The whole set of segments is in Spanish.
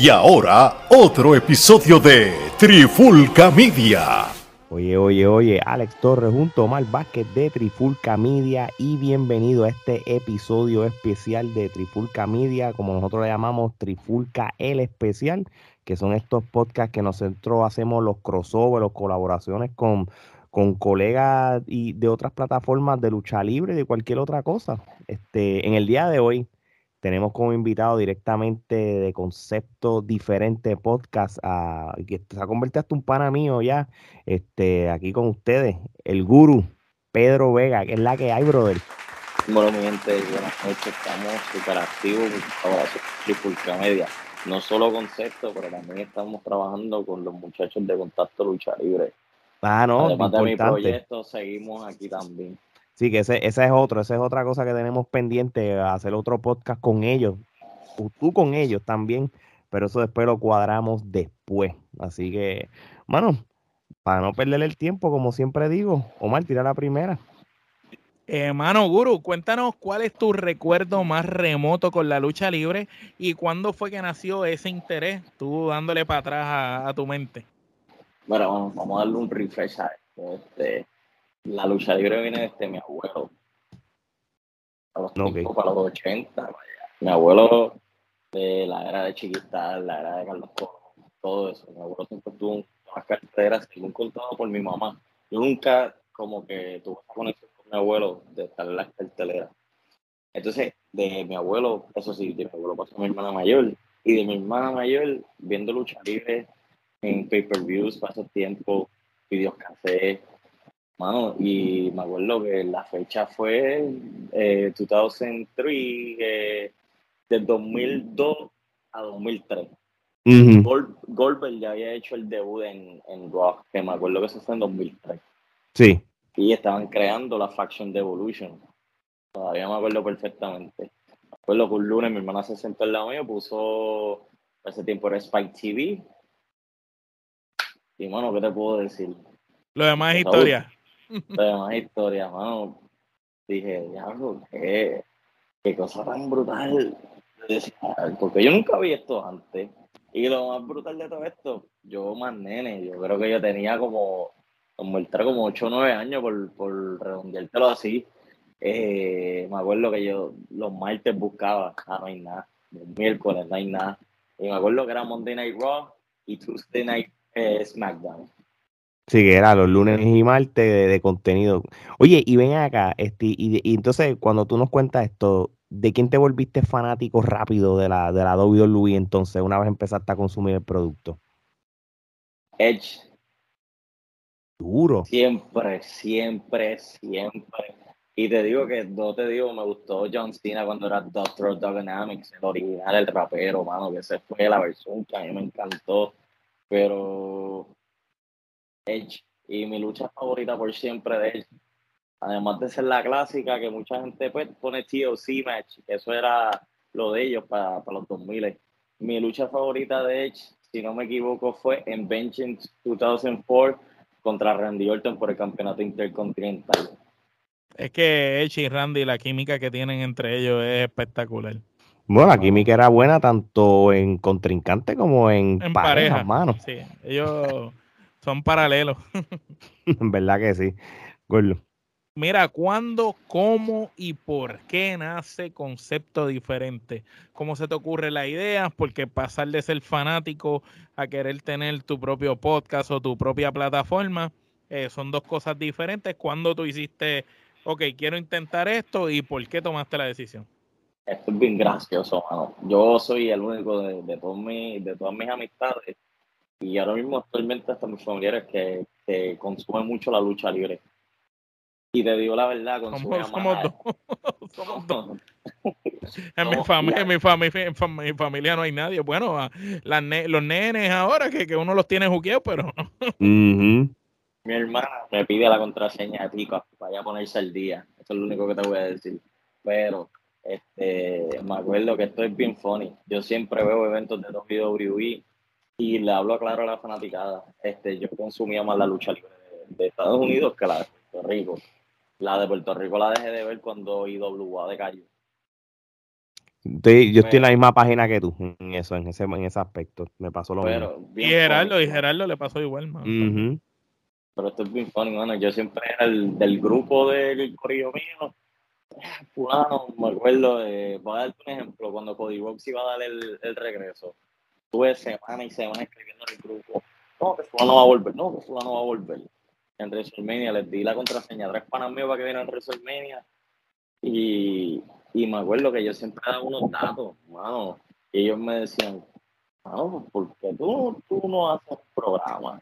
Y ahora, otro episodio de Trifulca Media. Oye, oye, oye, Alex Torres junto a Omar Vázquez de Trifulca Media y bienvenido a este episodio especial de Trifulca Media, como nosotros le llamamos Trifulca El Especial, que son estos podcasts que nosotros hacemos los crossovers, las colaboraciones con, con colegas y de otras plataformas de lucha libre y de cualquier otra cosa. Este, en el día de hoy tenemos como invitado directamente de concepto diferente podcast a que se ha convertido hasta un pana mío ya, este, aquí con ustedes, el guru Pedro Vega, que es la que hay, brother. Bueno, mi gente, buenas noches, estamos súper activos ahora Tripulca Media. No solo concepto, pero también estamos trabajando con los muchachos de Contacto Lucha Libre. Ah, no, Además de mi proyecto, seguimos aquí también. Sí, que ese, esa es otro, esa es otra cosa que tenemos pendiente, hacer otro podcast con ellos, tú con ellos también, pero eso después lo cuadramos después. Así que, mano, para no perder el tiempo, como siempre digo, Omar, tira la primera. Eh, mano Guru, cuéntanos cuál es tu recuerdo más remoto con la lucha libre y cuándo fue que nació ese interés, tú dándole para atrás a, tu mente. Bueno, vamos, a darle un refresh a Este, la lucha libre viene desde mi abuelo. A los, para los 80, Mi abuelo de la era de Chiquita, la era de Carlos Toro, todo eso. Mi abuelo siempre tuvo unas carteras según contado por mi mamá. Yo nunca como que tuve conexión con mi abuelo de estar en las carteleras. Entonces, de mi abuelo, eso sí, de mi abuelo pasó a mi hermana mayor. Y de mi hermana mayor, viendo lucha libre en pay-per-views, paso tiempo, videos cassettes, Mano, y me acuerdo que la fecha fue eh, 2003, eh, del 2002 a 2003. Goldberg ya había hecho el debut en, en Raw, que me acuerdo que eso fue en 2003. Sí. Y estaban creando la faction de Evolution. Todavía me acuerdo perfectamente. Me acuerdo que un lunes mi hermana se sentó al lado mío, puso ese tiempo era Spike TV. Y bueno, ¿qué te puedo decir? Lo demás es historia. Además, historia, mano. Dije, diablo, qué, qué cosa tan brutal. Porque yo nunca vi esto antes. Y lo más brutal de todo esto, yo más nene, yo creo que yo tenía como, como como 8 o 9 años por, por redondeártelo así. Eh, me acuerdo que yo los martes buscaba, ah, no hay nada. Los miércoles no hay nada. Y me acuerdo que era Monday Night Raw y Tuesday Night eh, SmackDown. Sí, que era los lunes y martes de, contenido. Oye, y ven acá, este, y, entonces cuando tú nos cuentas esto, ¿de quién te volviste fanático rápido de la, de la WWE entonces, una vez empezaste a consumir el producto? Edge. Duro. Siempre, siempre, siempre. Y te digo que no te digo, me gustó John Cena cuando era Doctor Dynamics, el original, el rapero, mano, que esa fue la versión que a mí me encantó. Pero Edge. Y mi lucha favorita por siempre de Edge. Además de ser la clásica que mucha gente pues, pone TOC match, eso era lo de ellos para, para los 2000. Mi lucha favorita de Edge, si no me equivoco, fue en Vengeance 2004 contra Randy Orton por el campeonato intercontinental. Es que Edge y Randy, la química que tienen entre ellos es espectacular. Bueno, la química era buena tanto en contrincante como en, en pareja, pareja. Sí, ellos son paralelos. En verdad que sí. Mira, ¿cuándo, cómo y por qué nace concepto diferente? ¿Cómo se te ocurre la idea? Porque pasar de ser fanático a querer tener tu propio podcast o tu propia plataforma eh, son dos cosas diferentes. ¿Cuándo tú hiciste, ok, quiero intentar esto y por qué tomaste la decisión? Esto es bien gracioso, mano. Yo soy el único de, de, de todas mis amistades y ahora mismo actualmente hasta mis familiares que, que consumen mucho la lucha libre. Y te digo la verdad, consumen somos, somos dos. en, mi familia, en, mi familia, en mi familia no hay nadie. Bueno, las los nenes ahora que, que uno los tiene juqueados, pero Mi hermana me pide la contraseña de Pico vaya a ponerse al día. Eso es lo único que te voy a decir. Pero este, me acuerdo que esto es bien funny. Yo siempre veo eventos de WWE y le hablo claro a la fanaticada. Este, yo consumía más la lucha libre de, Estados Unidos que la de Puerto Rico. La de Puerto Rico la dejé de ver cuando IWA de cayó. yo estoy en la misma página que tú en eso, en ese, en ese aspecto. Me pasó lo mismo. Y Gerardo, y Gerardo le pasó igual, man. Pero esto es bien funny, mano. Yo siempre era el del grupo del corillo mío. Fulano, me acuerdo, de, voy a darte un ejemplo, cuando Cody Box iba a dar el, el regreso, tuve semana y semana escribiendo en el grupo, no, que Fulano va a volver, no, que Fulano va a volver. En WrestleMania les di la contraseña tres panas míos para que vieran WrestleMania y, y me acuerdo que yo siempre daba unos datos, mano, y ellos me decían, mano, ¿por qué tú, tú no haces programa?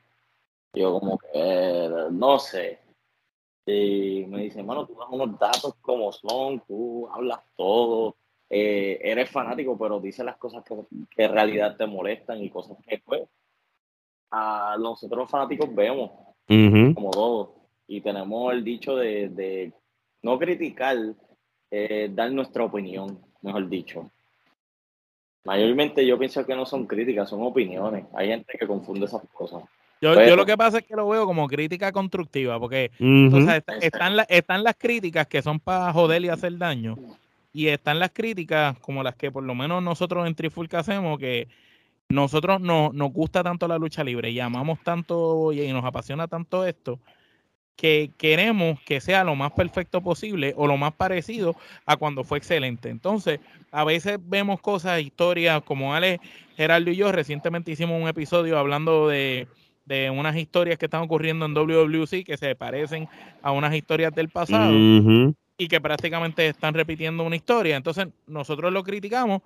yo como que, no sé. Y me dice, mano, tú das unos datos como son, tú hablas todo, eh, eres fanático, pero dices las cosas que, en realidad te molestan y cosas que pues a nosotros fanáticos vemos como todos y tenemos el dicho de, de no criticar, eh, dar nuestra opinión, mejor dicho. Mayormente yo pienso que no son críticas, son opiniones. Hay gente que confunde esas cosas. Yo, yo, lo que pasa es que lo veo como crítica constructiva, porque están, están las críticas que son para joder y hacer daño, y están las críticas como las que por lo menos nosotros en Trifulca hacemos, que nosotros no, nos gusta tanto la lucha libre y amamos tanto y nos apasiona tanto esto, que queremos que sea lo más perfecto posible o lo más parecido a cuando fue excelente. Entonces, a veces vemos cosas, historias como Ale, Gerardo y yo recientemente hicimos un episodio hablando de de unas historias que están ocurriendo en WWC que se parecen a unas historias del pasado y que prácticamente están repitiendo una historia. Entonces nosotros lo criticamos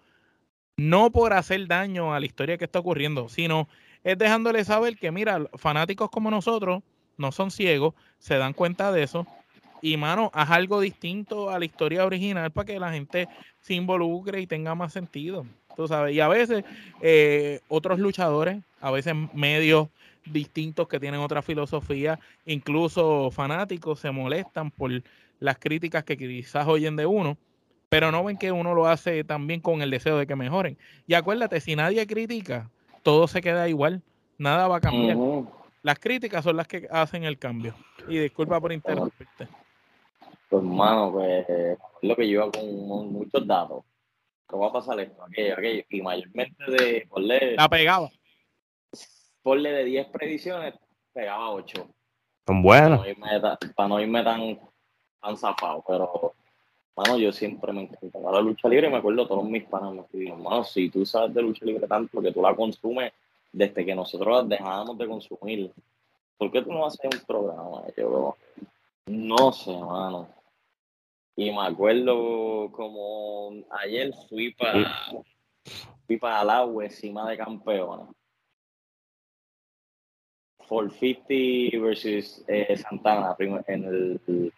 no por hacer daño a la historia que está ocurriendo, sino es dejándole saber que, mira, fanáticos como nosotros no son ciegos, se dan cuenta de eso. Y, mano, haz algo distinto a la historia original para que la gente se involucre y tenga más sentido. Tú sabes, y a veces eh, otros luchadores, a veces medios distintos que tienen otra filosofía, incluso fanáticos se molestan por las críticas que quizás oyen de uno, pero no ven que uno lo hace también con el deseo de que mejoren. Y acuérdate, si nadie critica, todo se queda igual, nada va a cambiar. Las críticas son las que hacen el cambio. Y disculpa por interrumpirte. Pues, hermano, pues es lo que lleva con muchos datos. ¿Cómo va a pasar esto? Aquello, aquello. Y mayormente de. La pegaba ponle de 10 predicciones, pegaba 8. Son buenas. Para no irme, tan, tan zafado, pero mano, yo siempre me encantaba la lucha libre y me acuerdo todos mis panas me mano, si tú sabes de lucha libre tanto que tú la consumes desde que nosotros la dejábamos de consumir, ¿por qué tú no haces un programa? Yo no sé, mano. Y me acuerdo como ayer fui para fui para agua encima de campeona 450 versus eh, Santana en el.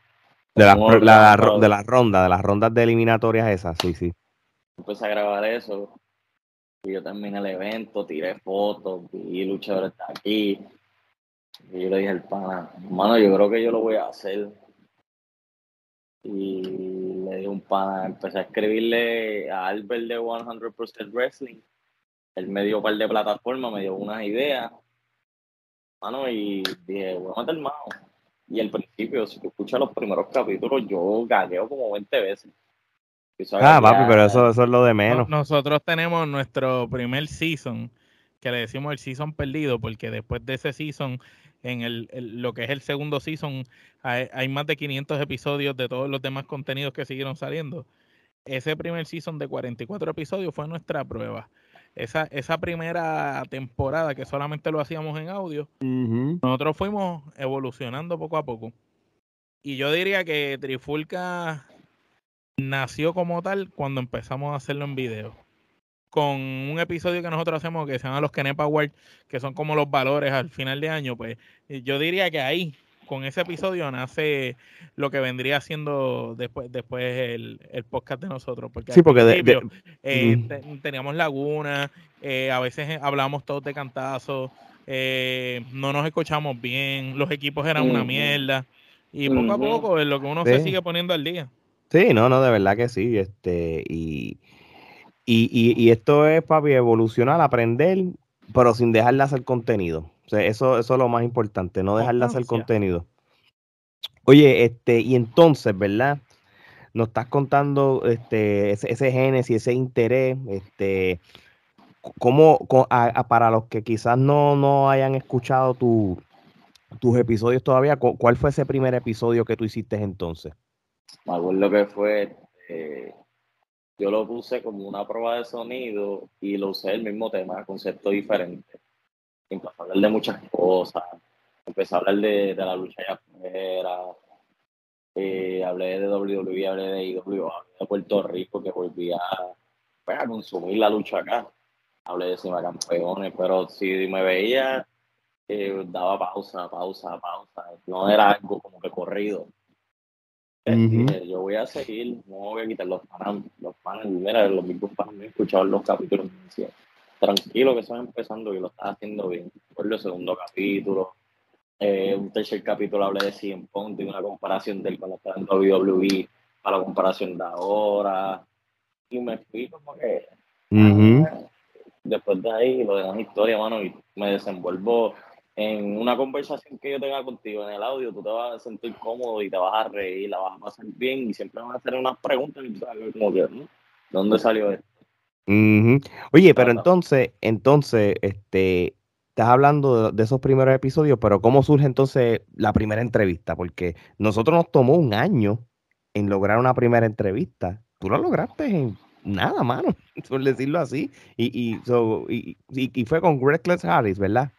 De la, de la ronda, de las rondas de eliminatorias esas, sí, sí. Empecé a grabar eso. Y yo terminé el evento, tiré fotos, vi luchadores de aquí. Y yo le dije al pana, hermano, yo creo que yo lo voy a hacer. Y le di un pana, empecé a escribirle a Albert de 100% Wrestling. Él me dio un par de plataformas, me dio unas ideas mano, y dije, voy a meter mano. Y al principio, si tú escuchas los primeros capítulos, yo gagueo como 20 veces. Ah, papi, pero eso, eso es lo de menos. Nosotros tenemos nuestro primer season, que le decimos el season perdido, porque después de ese season, en el, lo que es el segundo season, hay, hay, más de 500 episodios de todos los demás contenidos que siguieron saliendo. Ese primer season de 44 episodios fue nuestra prueba esa, esa primera temporada que solamente lo hacíamos en audio, nosotros fuimos evolucionando poco a poco. Y yo diría que Trifulca nació como tal cuando empezamos a hacerlo en video. Con un episodio que nosotros hacemos que se llama los Kenepa Awards, que son como los valores al final de año, pues yo diría que ahí con ese episodio nace lo que vendría siendo después, después el, podcast de nosotros. Porque sí, porque eh, teníamos laguna, eh, a veces hablábamos todos de cantazos, eh, no nos escuchamos bien, los equipos eran una mierda. Y poco a poco es lo que uno se sigue poniendo al día. Sí, no, no, de verdad que sí. Este, y, y, y, esto es, papi, evolucionar, aprender, pero sin dejar de hacer contenido eso, eso es lo más importante, no dejar de hacer contenido. Oye, este, y entonces, ¿verdad? nos estás contando este, ese, ese génesis, ese interés, este, ¿cómo, para los que quizás no, no hayan escuchado tu, tus episodios todavía, ¿cuál fue ese primer episodio que tú hiciste entonces? Me acuerdo que fue, eh, yo lo puse como una prueba de sonido y lo usé el mismo tema, concepto diferente. Empecé a hablar de muchas cosas, empecé a hablar de, la lucha allá afuera, eh, hablé de WWE, hablé de IW, de Puerto Rico, que volvía pues, a consumir la lucha acá. Hablé de Cima Campeones, pero si me veía, eh, daba pausa, pausa, pausa. No era algo como que corrido. yo voy a seguir, no voy a quitar los panas, los panas, mira, los mismos panas me he escuchado los capítulos tranquilo que están empezando y lo estás haciendo bien. Por el segundo capítulo, eh, un tercer capítulo hablé de 100 Punk, de una comparación del cuando estaba en WWE a la comparación de ahora. Y me fui como que. Después de ahí, lo de la historia, mano, y me desenvuelvo en una conversación que yo tenga contigo en el audio, tú te vas a sentir cómodo y te vas a reír, la vas a pasar bien y siempre van a hacer unas preguntas y tú sabes como que, ¿dónde salió esto? Oye, pero entonces, entonces, este, estás hablando de, esos primeros episodios, pero ¿cómo surge entonces la primera entrevista? Porque nosotros nos tomó un año en lograr una primera entrevista. Tú lo lograste en nada, mano, por decirlo así. Y, y, y, fue con Reckless Harris, ¿verdad?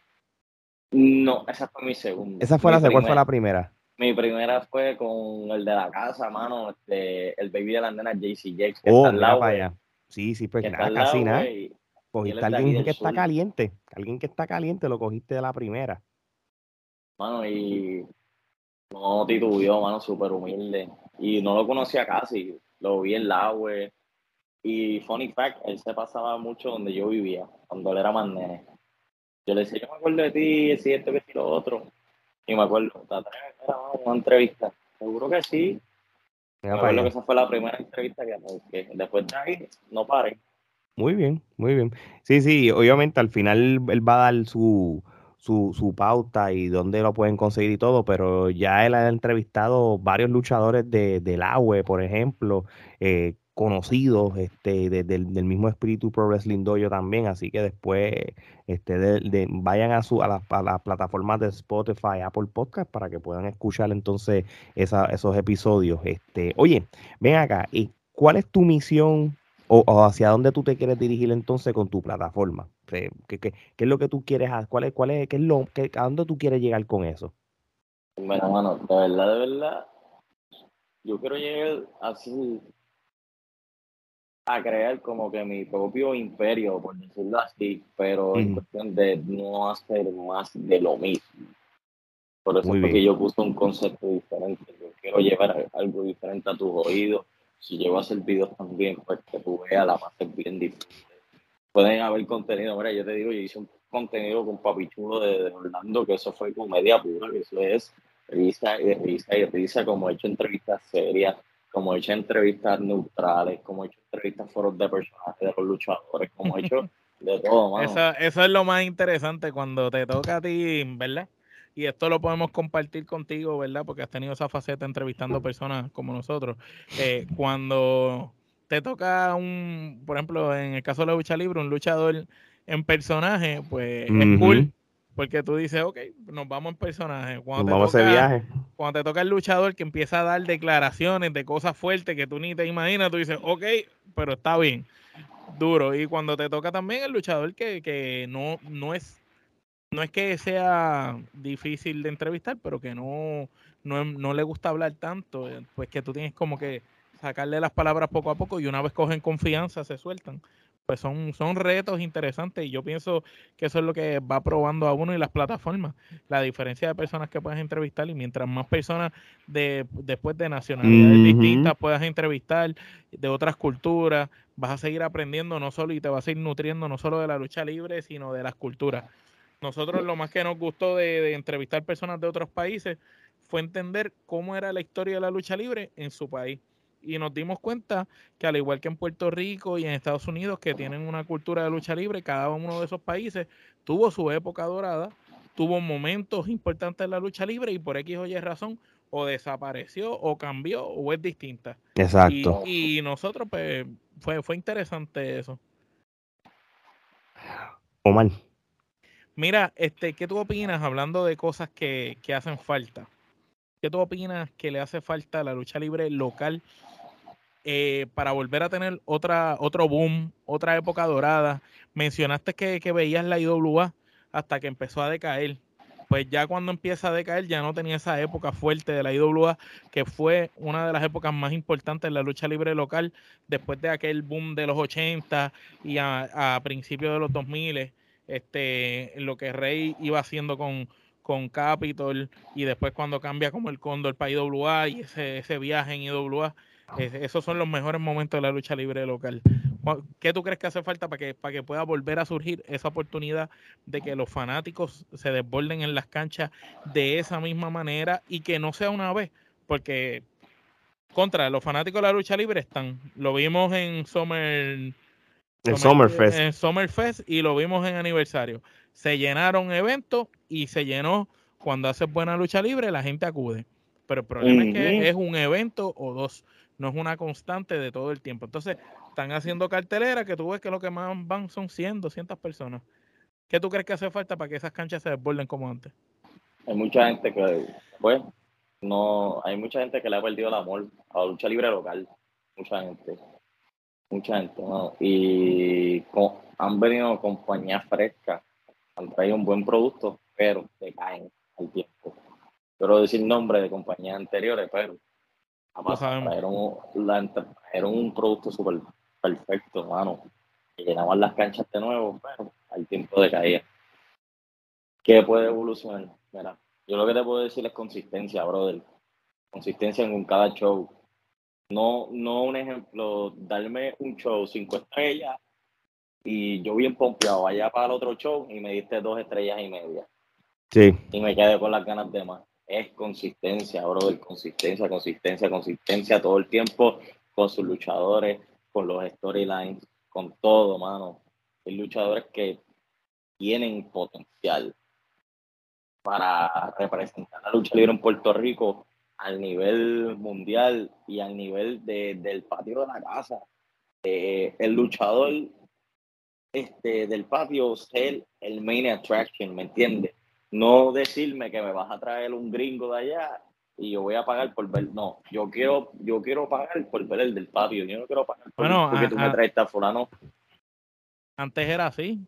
No, esa fue mi segunda. ¿Esa fue la segunda? ¿Cuál fue la primera? Mi primera fue con el de la casa, mano, este, el baby de la nena JC Jakes. Que oh, está al lado, Sí, sí, pues nada, casi nada. Cogiste a alguien que está caliente. Alguien que está caliente lo cogiste de la primera. Mano, y no titubeó, mano, súper humilde. Y no lo conocía casi. Lo vi en la web. Y funny fact, él se pasaba mucho donde yo vivía, cuando él era más nene. Yo le decía, yo me acuerdo de ti, es cierto que lo otro. Y me acuerdo, era una entrevista. Seguro que sí. Me acuerdo que esa fue la primera entrevista que, después de ahí no paré. Muy bien, muy bien. Sí, sí, obviamente al final él va a dar su, su, su, pauta y dónde lo pueden conseguir y todo, pero ya él ha entrevistado varios luchadores de, del AWE, por ejemplo, eh, conocidos este, del mismo espíritu Pro Wrestling Dojo también, así que después este, de, vayan a, su, a, las, plataformas de Spotify, Apple Podcast para que puedan escuchar entonces esos episodios. Este, oye, ven acá, ¿y cuál es tu misión o, hacia dónde tú te quieres dirigir entonces con tu plataforma. ¿Qué, qué, es lo que tú quieres hacer? ¿Cuál es, cuál es, qué es lo, qué, ¿A dónde tú quieres llegar con eso? Bueno, mano, de verdad, de verdad, yo quiero llegar así a crear como que mi propio imperio, por decirlo así, pero en cuestión de no hacer más de lo mismo. Por eso es porque yo puse un concepto diferente. Yo quiero llevar algo diferente a tus oídos si llego a hacer videos también, pues que tú veas la base bien difícil. Pueden haber contenido, mira, yo te digo, yo hice un contenido con Papichulo de, de Orlando, que eso fue comedia pura, que eso es risa y risa y risa, como he hecho entrevistas serias, como he hecho entrevistas neutrales, como he hecho entrevistas foros de personajes de los luchadores, como he hecho de todo, Eso, eso es lo más interesante cuando te toca a ti, ¿verdad? y esto lo podemos compartir contigo, ¿verdad? Porque has tenido esa faceta entrevistando personas como nosotros. Eh, cuando te toca un, por ejemplo, en el caso de la lucha libre, un luchador en personaje, pues es cool. Porque tú dices, ok, nos vamos en personaje. Cuando nos vamos viaje. Cuando te toca el luchador que empieza a dar declaraciones de cosas fuertes que tú ni te imaginas, tú dices, ok, pero está bien, duro. Y cuando te toca también el luchador que, que no, no es no es que sea difícil de entrevistar, pero que no, no, le gusta hablar tanto, pues que tú tienes como que sacarle las palabras poco a poco y una vez cogen confianza se sueltan. Pues son, son retos interesantes y yo pienso que eso es lo que va probando a uno y las plataformas, la diferencia de personas que puedes entrevistar y mientras más personas de, después de nacionalidades distintas puedas entrevistar de otras culturas, vas a seguir aprendiendo no solo y te vas a ir nutriendo no solo de la lucha libre, sino de las culturas. Nosotros lo más que nos gustó de, entrevistar personas de otros países fue entender cómo era la historia de la lucha libre en su país. Y nos dimos cuenta que al igual que en Puerto Rico y en Estados Unidos, que tienen una cultura de lucha libre, cada uno de esos países tuvo su época dorada, tuvo momentos importantes en la lucha libre y por X o Y razón, o desapareció o cambió o es distinta. Exacto. Y, nosotros, pues, fue, fue interesante eso. Omar. Mira, este, ¿qué tú opinas hablando de cosas que, que hacen falta? ¿Qué tú opinas que le hace falta a la lucha libre local eh, para volver a tener otra, otro boom, otra época dorada? Mencionaste que, que veías la IWA hasta que empezó a decaer. Pues ya cuando empieza a decaer ya no tenía esa época fuerte de la IWA, que fue una de las épocas más importantes de la lucha libre local, después de aquel boom de los 80 y a, a principios de los 2000 este, lo que Rey iba haciendo con, con Capitol y después cuando cambia como el Cóndor para IWA y ese, ese viaje en IWA, esos son los mejores momentos de la lucha libre local. ¿Qué tú crees que hace falta para que, para que pueda volver a surgir esa oportunidad de que los fanáticos se desborden en las canchas de esa misma manera y que no sea una vez? Porque contra los fanáticos de la lucha libre están, lo vimos en Summer en Summerfest. En Summerfest y lo vimos en aniversario. Se llenaron eventos y se llenó cuando hace buena lucha libre, la gente acude. Pero el problema es que es un evento o dos, no es una constante de todo el tiempo. Entonces, están haciendo cartelera que tú ves que lo que más van son 100, 200 personas. ¿Qué tú crees que hace falta para que esas canchas se desborden como antes? Hay mucha gente que, pues, no, hay mucha gente que le ha perdido el amor a la lucha libre local. Mucha gente mucha gente, ¿no? Y han venido compañías frescas, han traído un buen producto, pero se caen al tiempo. Quiero decir nombre de compañías anteriores, pero trajeron, un producto súper perfecto, hermano. Y llenaban las canchas de nuevo, pero al tiempo de caer. ¿Qué puede evolucionar? Mira, yo lo que te puedo decir es consistencia, brother. Consistencia en cada show no, no un ejemplo, darme un show cinco estrellas y yo bien pompeado, vaya para el otro show y me diste dos estrellas y media. Sí. Y me quedé con las ganas de más. Es consistencia, brother, consistencia, consistencia, consistencia todo el tiempo con sus luchadores, con los storylines, con todo, mano. Hay luchadores que tienen potencial para representar la lucha libre en Puerto Rico al nivel mundial y al nivel de, del patio de la casa. Eh, el luchador este, del patio ser el main attraction, ¿me entiendes? No decirme que me vas a traer un gringo de allá y yo voy a pagar por ver. No, yo quiero, yo quiero pagar por ver el del patio. Yo no quiero pagar por bueno, porque tú me traes esta fulano. Antes era así.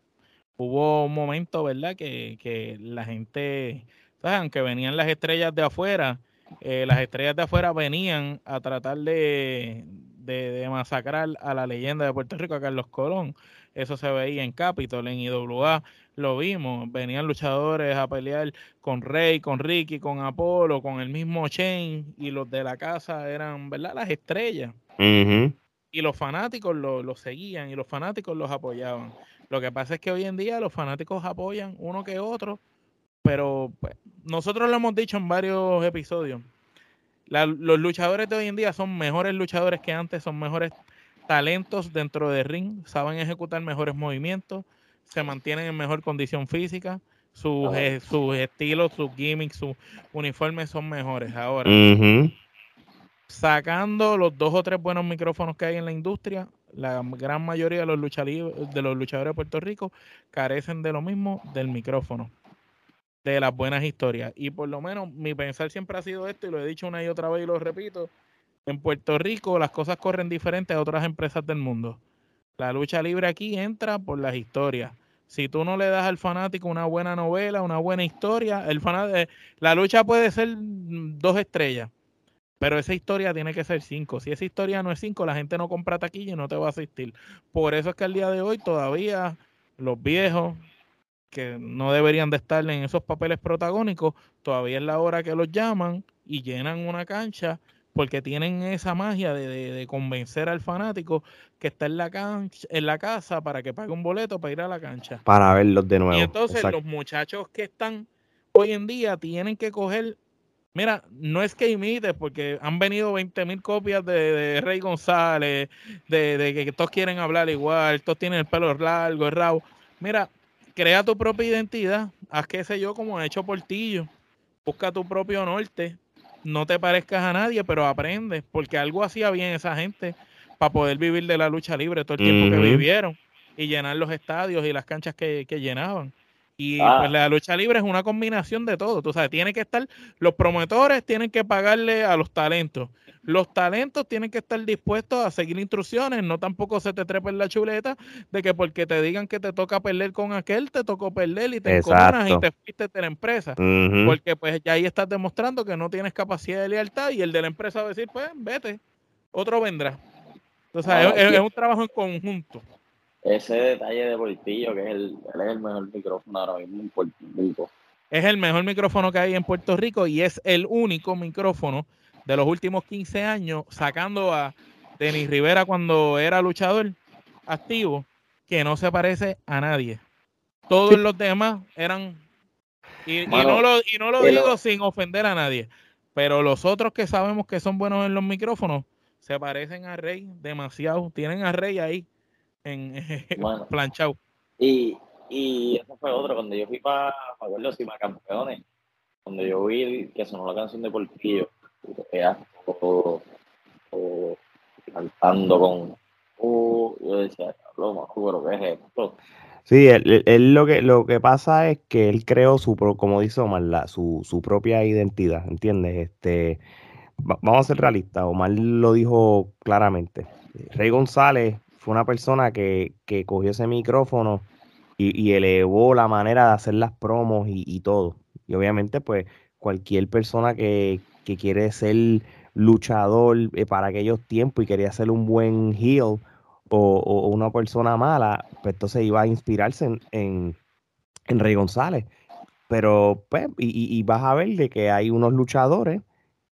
Hubo un momento, ¿verdad? Que, que la gente, ¿sabes? Aunque venían las estrellas de afuera, eh, las estrellas de afuera venían a tratar de, de, masacrar a la leyenda de Puerto Rico, a Carlos Colón. Eso se veía en Capitol, en IWA, lo vimos. Venían luchadores a pelear con Rey, con Ricky, con Apolo, con el mismo Shane, y los de la casa eran, ¿verdad? Las estrellas. Y los fanáticos los lo seguían y los fanáticos los apoyaban. Lo que pasa es que hoy en día los fanáticos apoyan uno que otro pero pues, nosotros lo hemos dicho en varios episodios. los luchadores de hoy en día son mejores luchadores que antes, son mejores talentos dentro del ring, saben ejecutar mejores movimientos, se mantienen en mejor condición física, sus, eh, sus estilos, sus gimmicks, sus uniformes son mejores. Ahora, sacando los dos o tres buenos micrófonos que hay en la industria, la gran mayoría de los, de los luchadores de Puerto Rico carecen de lo mismo del micrófono de las buenas historias. Y por lo menos mi pensar siempre ha sido esto, y lo he dicho una y otra vez y lo repito, en Puerto Rico las cosas corren diferentes a otras empresas del mundo. La lucha libre aquí entra por las historias. Si tú no le das al fanático una buena novela, una buena historia, el eh, la lucha puede ser dos estrellas, pero esa historia tiene que ser cinco. Si esa historia no es cinco, la gente no compra taquilla y no te va a asistir. Por eso es que al día de hoy todavía los viejos, que no deberían de estar en esos papeles protagónicos, todavía es la hora que los llaman y llenan una cancha porque tienen esa magia de, convencer al fanático que está en la cancha, en la casa para que pague un boleto para ir a la cancha. Para verlos de nuevo. Y entonces los muchachos que están hoy en día tienen que coger, mira, no es que imites, porque han venido 20 mil copias de, Rey González, de, de, que todos quieren hablar igual, todos tienen el pelo largo, el rabo. Mira, crea tu propia identidad, haz qué sé yo, como ha hecho Portillo, busca tu propio norte no te parezcas a nadie, pero aprendes, porque algo hacía bien esa gente para poder vivir de la lucha libre todo el tiempo que vivieron y llenar los estadios y las canchas que, llenaban. Y ah. pues la lucha libre es una combinación de todo. Tú sabes, tiene que estar, los promotores tienen que pagarle a los talentos. Los talentos tienen que estar dispuestos a seguir instrucciones, no tampoco se te trepen la chuleta de que porque te digan que te toca perder con aquel, te tocó perder y te enconas y te fuiste de la empresa. Porque pues ya ahí estás demostrando que no tienes capacidad de lealtad y el de la empresa va a decir, pues vete, otro vendrá. Entonces ah, es, un trabajo en conjunto. Ese detalle de Portillo, que es el, es el mejor micrófono ahora mismo en Puerto Rico. Es el mejor micrófono que hay en Puerto Rico y es el único micrófono de los últimos 15 años, sacando a Denis Rivera cuando era luchador activo, que no se parece a nadie. Todos los demás eran, y, no lo, y no lo digo sin ofender a nadie, pero los otros que sabemos que son buenos en los micrófonos, se parecen a Rey demasiado. Tienen a Rey ahí en planchado. Y, y eso fue otro, cuando yo fui para pa los campeones, cuando yo vi que sonó la canción de Portillo, o, o, cantando con uh, yo decía, pero ¿qué es esto? Sí, él, lo que lo que pasa es que él creó su como dice Omar, la, su, su propia identidad, ¿entiendes? Este vamos a ser realistas, Omar lo dijo claramente. Rey González una persona que, que cogió ese micrófono y, y, elevó la manera de hacer las promos y, y todo. Y obviamente, pues, cualquier persona que, que quiere ser luchador eh, para aquellos tiempos y quería ser un buen heel o, una persona mala, pues entonces iba a inspirarse en, Rey González. Pero, pues, y, vas a ver de que hay unos luchadores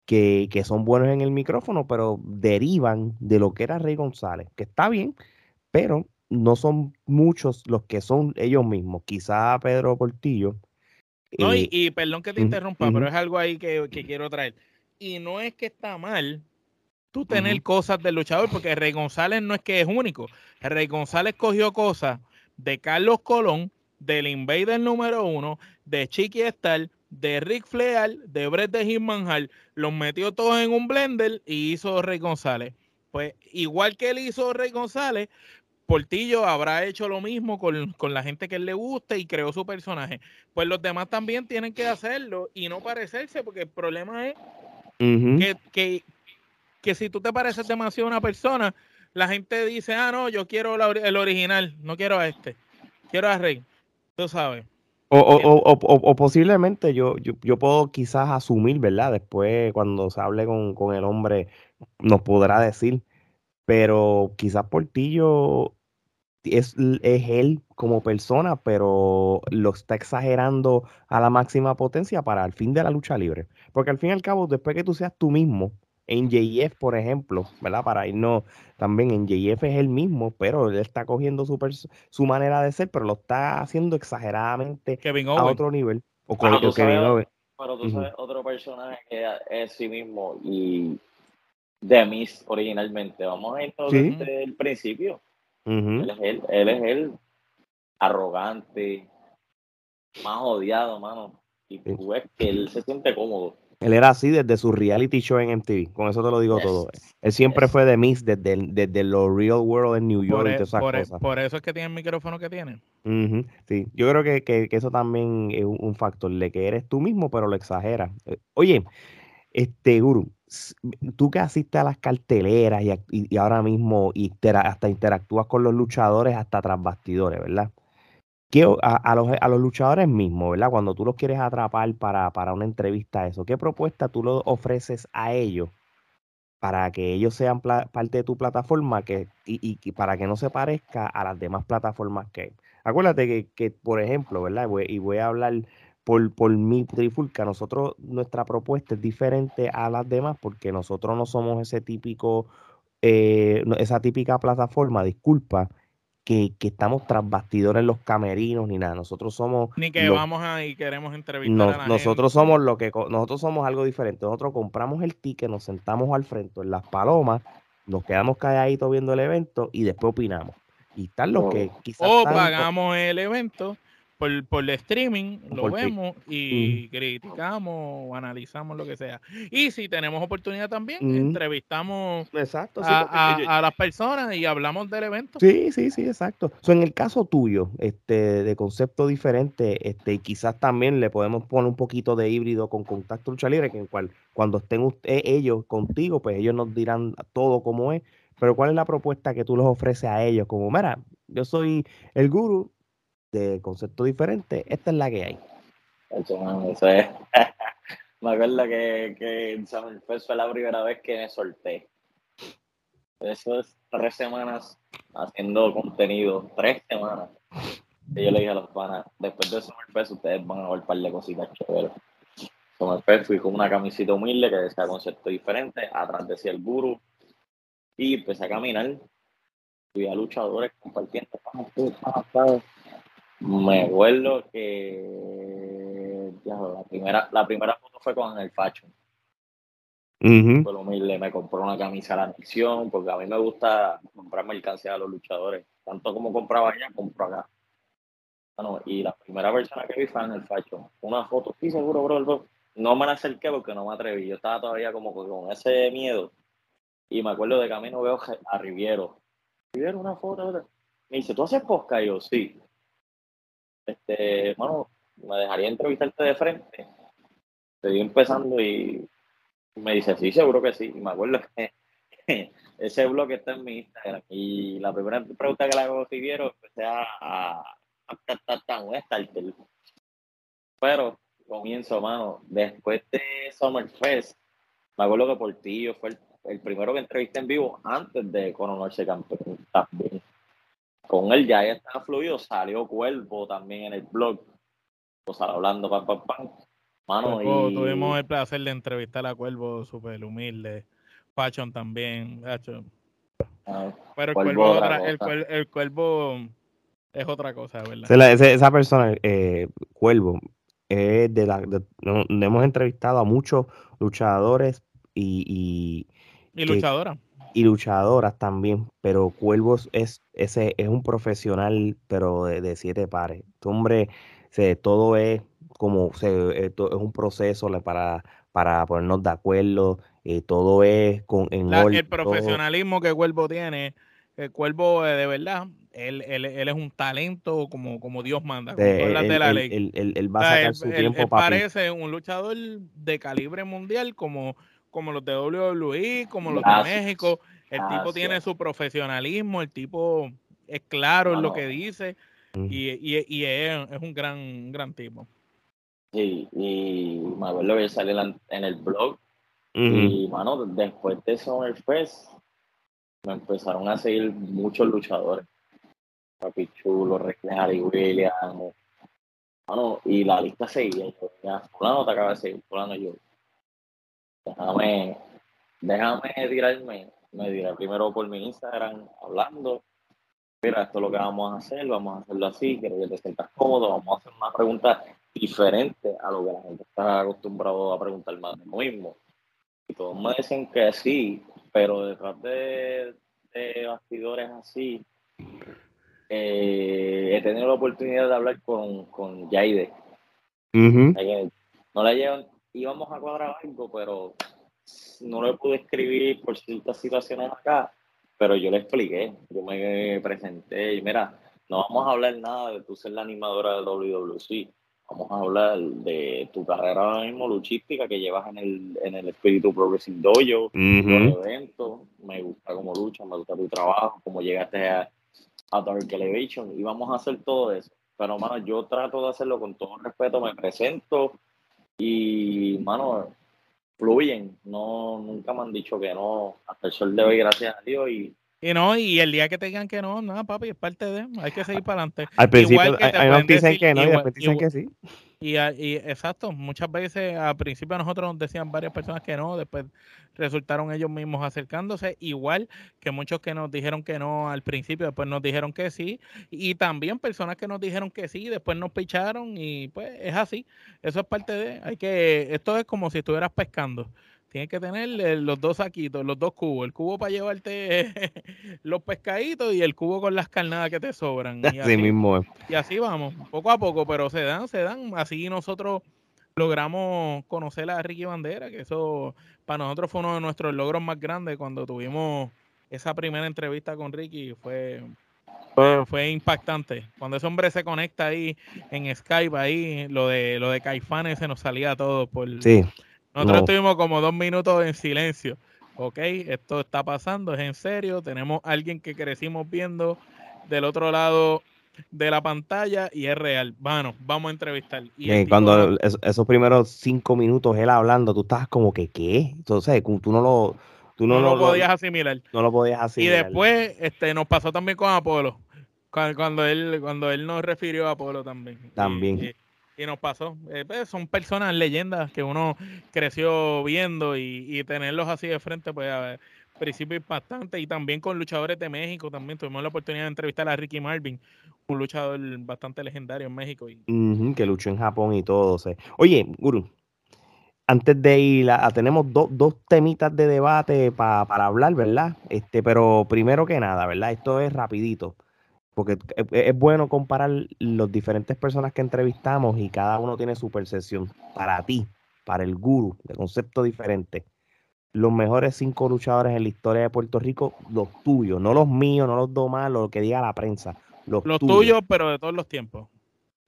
que, que, son buenos en el micrófono, pero derivan de lo que era Rey González, que está bien, pero no son muchos los que son ellos mismos. Quizá Pedro Portillo no, y, y, perdón que te interrumpa, pero es algo ahí que, quiero traer. Y no es que está mal tú tener cosas del luchador, porque Rey González no es que es único. Rey González cogió cosas de Carlos Colón, del Invader número uno, de Chiqui Star, de Rick Flair, de Brett de Hitman los metió todos en un blender y hizo Rey González. Pues igual que él hizo Rey González, Portillo habrá hecho lo mismo con, la gente que él le gusta y creó su personaje. Pues los demás también tienen que hacerlo y no parecerse, porque el problema es que, que, si tú te pareces demasiado a una persona, la gente dice, ah, no, yo quiero el original, no quiero a este, quiero a Rey. Tú sabes. O, o, o, posiblemente yo, yo, puedo quizás asumir, ¿verdad? Después, cuando se hable con, con el hombre, nos podrá decir pero quizás Portillo es, él como persona, pero lo está exagerando a la máxima potencia para el fin de la lucha libre. Porque al fin y al cabo, después que tú seas tú mismo, en JF, por ejemplo, ¿verdad? Para irnos también en JF es el mismo, pero él está cogiendo su, su manera de ser, pero lo está haciendo exageradamente a otro nivel. O pero, tú sabes, pero tú sabes otro personaje que es sí mismo y de Miss originalmente. Vamos a ir desde el principio él, es él, él es el arrogante, más odiado, mano. Y tú ves que él se siente cómodo. Él era así desde su reality show en MTV. Con eso te lo digo todo. Él siempre fue de Miss desde, desde lo Real World en New York por, y todas esas por, e, cosas. Por eso es que tiene el micrófono que tiene. Sí, yo creo que, que, eso también es un factor de que eres tú mismo, pero lo exagera. Eh, oye, este Guru, tú que asistes a las carteleras y, ahora mismo hasta interactúas con los luchadores hasta tras bastidores, ¿verdad? ¿Qué, a, los, a, los, luchadores mismos, ¿verdad? Cuando tú los quieres atrapar para, para una entrevista, eso, ¿qué propuesta tú lo ofreces a ellos para que ellos sean parte de tu plataforma que, y, y, para que no se parezca a las demás plataformas que hay? Acuérdate que, que por ejemplo, ¿verdad? y voy a hablar por, por mi trifulca, nosotros, nuestra propuesta es diferente a las demás porque nosotros no somos ese típico, eh, esa típica plataforma, disculpa, que, que, estamos tras bastidores en los camerinos ni nada. Nosotros somos. Ni que vamos ahí y queremos entrevistar a la Nosotros somos lo que nosotros somos algo diferente. Nosotros compramos el ticket, nos sentamos al frente en las palomas, nos quedamos calladitos viendo el evento y después opinamos. Y están los que quizás. O pagamos el evento por, por el streaming, lo vemos y criticamos o analizamos lo que sea. Y si tenemos oportunidad también, entrevistamos exacto, a, las personas y hablamos del evento. Sí, sí, sí, exacto. en el caso tuyo, este, de concepto diferente, este, y quizás también le podemos poner un poquito de híbrido con contacto lucha libre, que en cual cuando estén usted, ellos contigo, pues ellos nos dirán todo como es. Pero ¿cuál es la propuesta que tú les ofreces a ellos? Como, mira, yo soy el guru, de concepto diferente, esta es la que hay. Eso, es. me acuerdo que, que fue la primera vez que me solté. Eso es tres semanas haciendo contenido, tres semanas. Y yo le dije a los panas, después de Summerfest ustedes van a ver un par de cositas chéveres. Summerfest fui con una camisita humilde que decía concepto diferente, atrás decía el guru, y empecé a caminar. Fui a luchadores compartiendo me acuerdo que la primera, la primera foto fue con el Facho. humilde, me compró una camisa a la misión, porque a mí me gusta comprar mercancía a los luchadores. Tanto como compraba allá, compro acá. Bueno, y la primera persona que vi fue en el Facho. Una foto, sí, seguro, bro. No me la acerqué porque no me atreví. Yo estaba todavía como con ese miedo. Y me acuerdo de camino veo a Riviero. Riviero, una foto. Me dice, ¿tú haces posca? Y yo, sí este, bueno, me dejaría entrevistarte de frente. Estoy empezando y me dice, sí, seguro que sí. Y me acuerdo que ese blog está en mi Instagram. Y la primera pregunta que le hago si vieron, empecé a, a, a, Pero comienzo, mano, después de Summerfest, me acuerdo que Portillo fue el, primero que entrevisté en vivo antes de coronarse campeón también con él ya estaba fluido, salió Cuervo también en el blog, o sea, hablando pam, pam, pam. Mano, y... Tuvimos el placer de entrevistar a Cuervo, súper humilde, Pachon también, ah, pero el cuervo, el, cuervo, es otra cosa, ¿verdad? esa, persona, eh, Cuervo, es de la. hemos entrevistado a muchos luchadores y. Y, y luchadoras y luchadoras también, pero Cuervos es, ese, es un profesional, pero de, siete pares. Este hombre, se, todo es como, se, es un proceso para, para ponernos de acuerdo, eh, todo es con en El profesionalismo que Cuervo tiene, el Cuervo eh, de verdad, él, él, él, es un talento como, como Dios manda, de, la ley. Él, va a sacar su tiempo parece un luchador de calibre mundial como como los de WWE, como los de México. El tipo tiene su profesionalismo, el tipo es claro en lo que dice y, y, es, un gran, gran tipo. Sí, y me acuerdo que sale en el blog y, mano, después de Summerfest me empezaron a seguir muchos luchadores. Papi Chulo, Harry Williams, mano, y la lista seguía. Yo, ya, fulano te acaba de seguir, fulano yo déjame, déjame tirarme, me diré primero por mi Instagram hablando, mira, esto es lo que vamos a hacer, vamos a hacerlo así, quiero que te sientas cómodo, vamos a hacer una pregunta diferente a lo que la gente está acostumbrado a preguntar más de lo mismo. Y todos me dicen que sí, pero detrás de, de bastidores así, eh, he tenido la oportunidad de hablar con, con Jaide. No la llevan íbamos a cuadrar algo, pero no lo pude escribir por ciertas situaciones acá, pero yo le expliqué, yo me presenté y mira, no vamos a hablar nada de tú ser la animadora de WWC, vamos a hablar de tu carrera ahora mismo luchística que llevas en el, en el Espíritu Progressing Dojo, uh eventos, me gusta cómo luchas, me gusta tu trabajo, cómo llegaste a, a Dark Elevation y vamos a hacer todo eso. Pero, mano, yo trato de hacerlo con todo respeto, me presento, y, mano, fluyen. No, nunca me han dicho que no. Hasta el sol de hoy, gracias a Dios. Y, y no, y el día que te digan que no, nada, papi, es parte de. Hay que seguir para adelante. Al principio, igual que hay, dicen que no y después dicen que sí. Y, y, exacto, muchas veces al principio nosotros nos decían varias personas que no, después resultaron ellos mismos acercándose, igual que muchos que nos dijeron que no al principio, después nos dijeron que sí, y también personas que nos dijeron que sí, después nos picharon y pues es así, eso es parte de, hay que, esto es como si estuvieras pescando, tienes que tener los dos saquitos, los dos cubos, el cubo para llevarte los pescaditos y el cubo con las carnadas que te sobran. Y así, mismo Y así vamos, poco a poco, pero se dan, se dan. Así nosotros logramos conocer a Ricky Bandera, que eso para nosotros fue uno de nuestros logros más grandes cuando tuvimos esa primera entrevista con Ricky. Fue, fue, impactante. Cuando ese hombre se conecta ahí en Skype, ahí lo de lo de Caifanes se nos salía todo por. Sí. Nosotros estuvimos como dos minutos en silencio. Ok, esto está pasando, es en serio. Tenemos alguien que crecimos viendo del otro lado de la pantalla y es real. Bueno, vamos a entrevistar. Y cuando esos primeros cinco minutos él hablando, tú estabas como que, ¿qué? Entonces, tú no lo... Tú no, lo, podías asimilar. No lo podías asimilar. Y después este, nos pasó también con Apolo. Cuando, él, cuando él nos refirió a Apolo también. También. Y, nos pasó. Eh, pues, son personas, leyendas que uno creció viendo y, y tenerlos así de frente, pues a ver, principio impactante. Y también con luchadores de México, también tuvimos la oportunidad de entrevistar a Ricky Marvin, un luchador bastante legendario en México. Y... que luchó en Japón y todo. Oye, Guru, antes de ir, a, tenemos dos temitas de debate para hablar, ¿verdad? Este, pero primero que nada, ¿verdad? Esto es rapidito, porque es, bueno comparar los diferentes personas que entrevistamos y cada uno tiene su percepción. Para ti, para el guru, de concepto diferente. Los mejores cinco luchadores en la historia de Puerto Rico, los tuyos, no los míos, no los dos lo que diga la prensa los, tuyos. pero de todos los tiempos.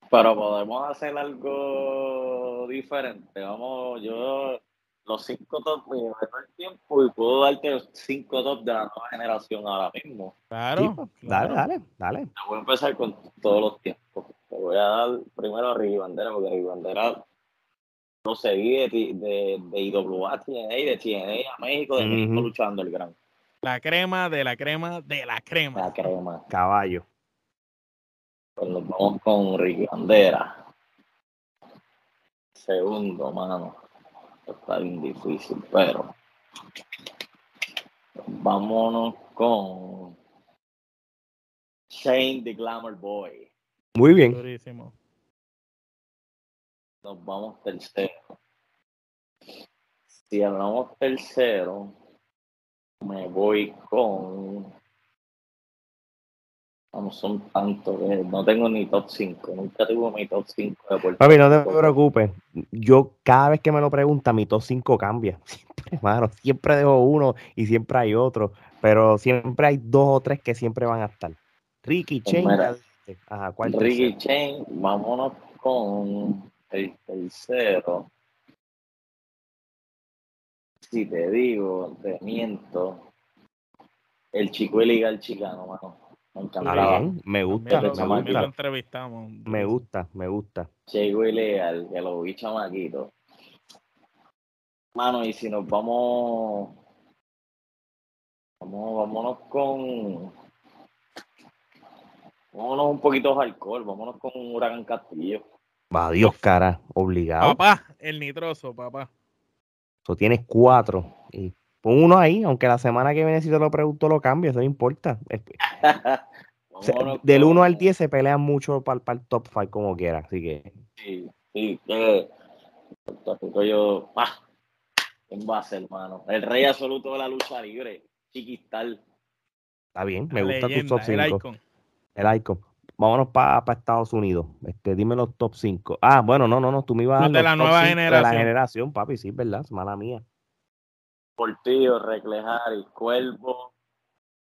Pero podemos hacer algo diferente. Vamos, yo los cinco top de el tiempo y puedo darte los cinco top de la nueva generación ahora mismo. Claro, pues, dale, dale, dale. Voy a empezar con todos los tiempos. Te voy a dar primero a Ricky Bandera, porque Ricky Bandera lo seguí de, de, de IWA, TNA, de TNA a México, de México luchando el gran. La crema de la crema de la crema. La crema. Caballo. Pues nos vamos con Ricky Bandera. Segundo, mano. Está bien difícil, pero. Vámonos con Shane the Glamour Boy. Muy bien. Nos vamos tercero. Si hablamos tercero, me voy con Vamos, son tantos que no tengo ni top 5. Nunca tuve mi top 5 de Puerto Papi, no te preocupes. Yo, cada vez que me lo pregunta, mi top 5 cambia. Siempre, hermano. Siempre dejo uno y siempre hay otro. Pero siempre hay dos o tres que siempre van a estar. Ricky pues Chain. Ajá, ¿cuál Ricky Chain, vámonos con el tercero. Si te digo, te miento. El chico ilegal chicano, mano. Me me gusta. Me, lo entrevistamos. Me gusta, me gusta. Leal, que lo vi chamaquito. Mano, y si nos vamos. Vamos, vámonos con. Vámonos un poquito de alcohol, vámonos con un huracán Castillo. Va, Dios, cara, obligado. Papá, el nitroso, papá. Eso tienes cuatro. Y Pon uno ahí, aunque la semana que viene si te lo pregunto lo cambio, eso no importa. del 1 al 10 se pelean mucho para, el top 5 como quiera, así que. Sí, sí, que yo, ah, en base, hermano. El rey absoluto de la lucha libre, chiquistal. Está bien, me gusta tu top 5. El icon. El icon. Vámonos para Estados Unidos. Este, dime los top 5. Ah, bueno, no, no, no, tú me ibas a dar de la nueva generación. De la generación, papi, sí, ¿verdad? Es mala mía. Portillo, Reclejar, Cuervo,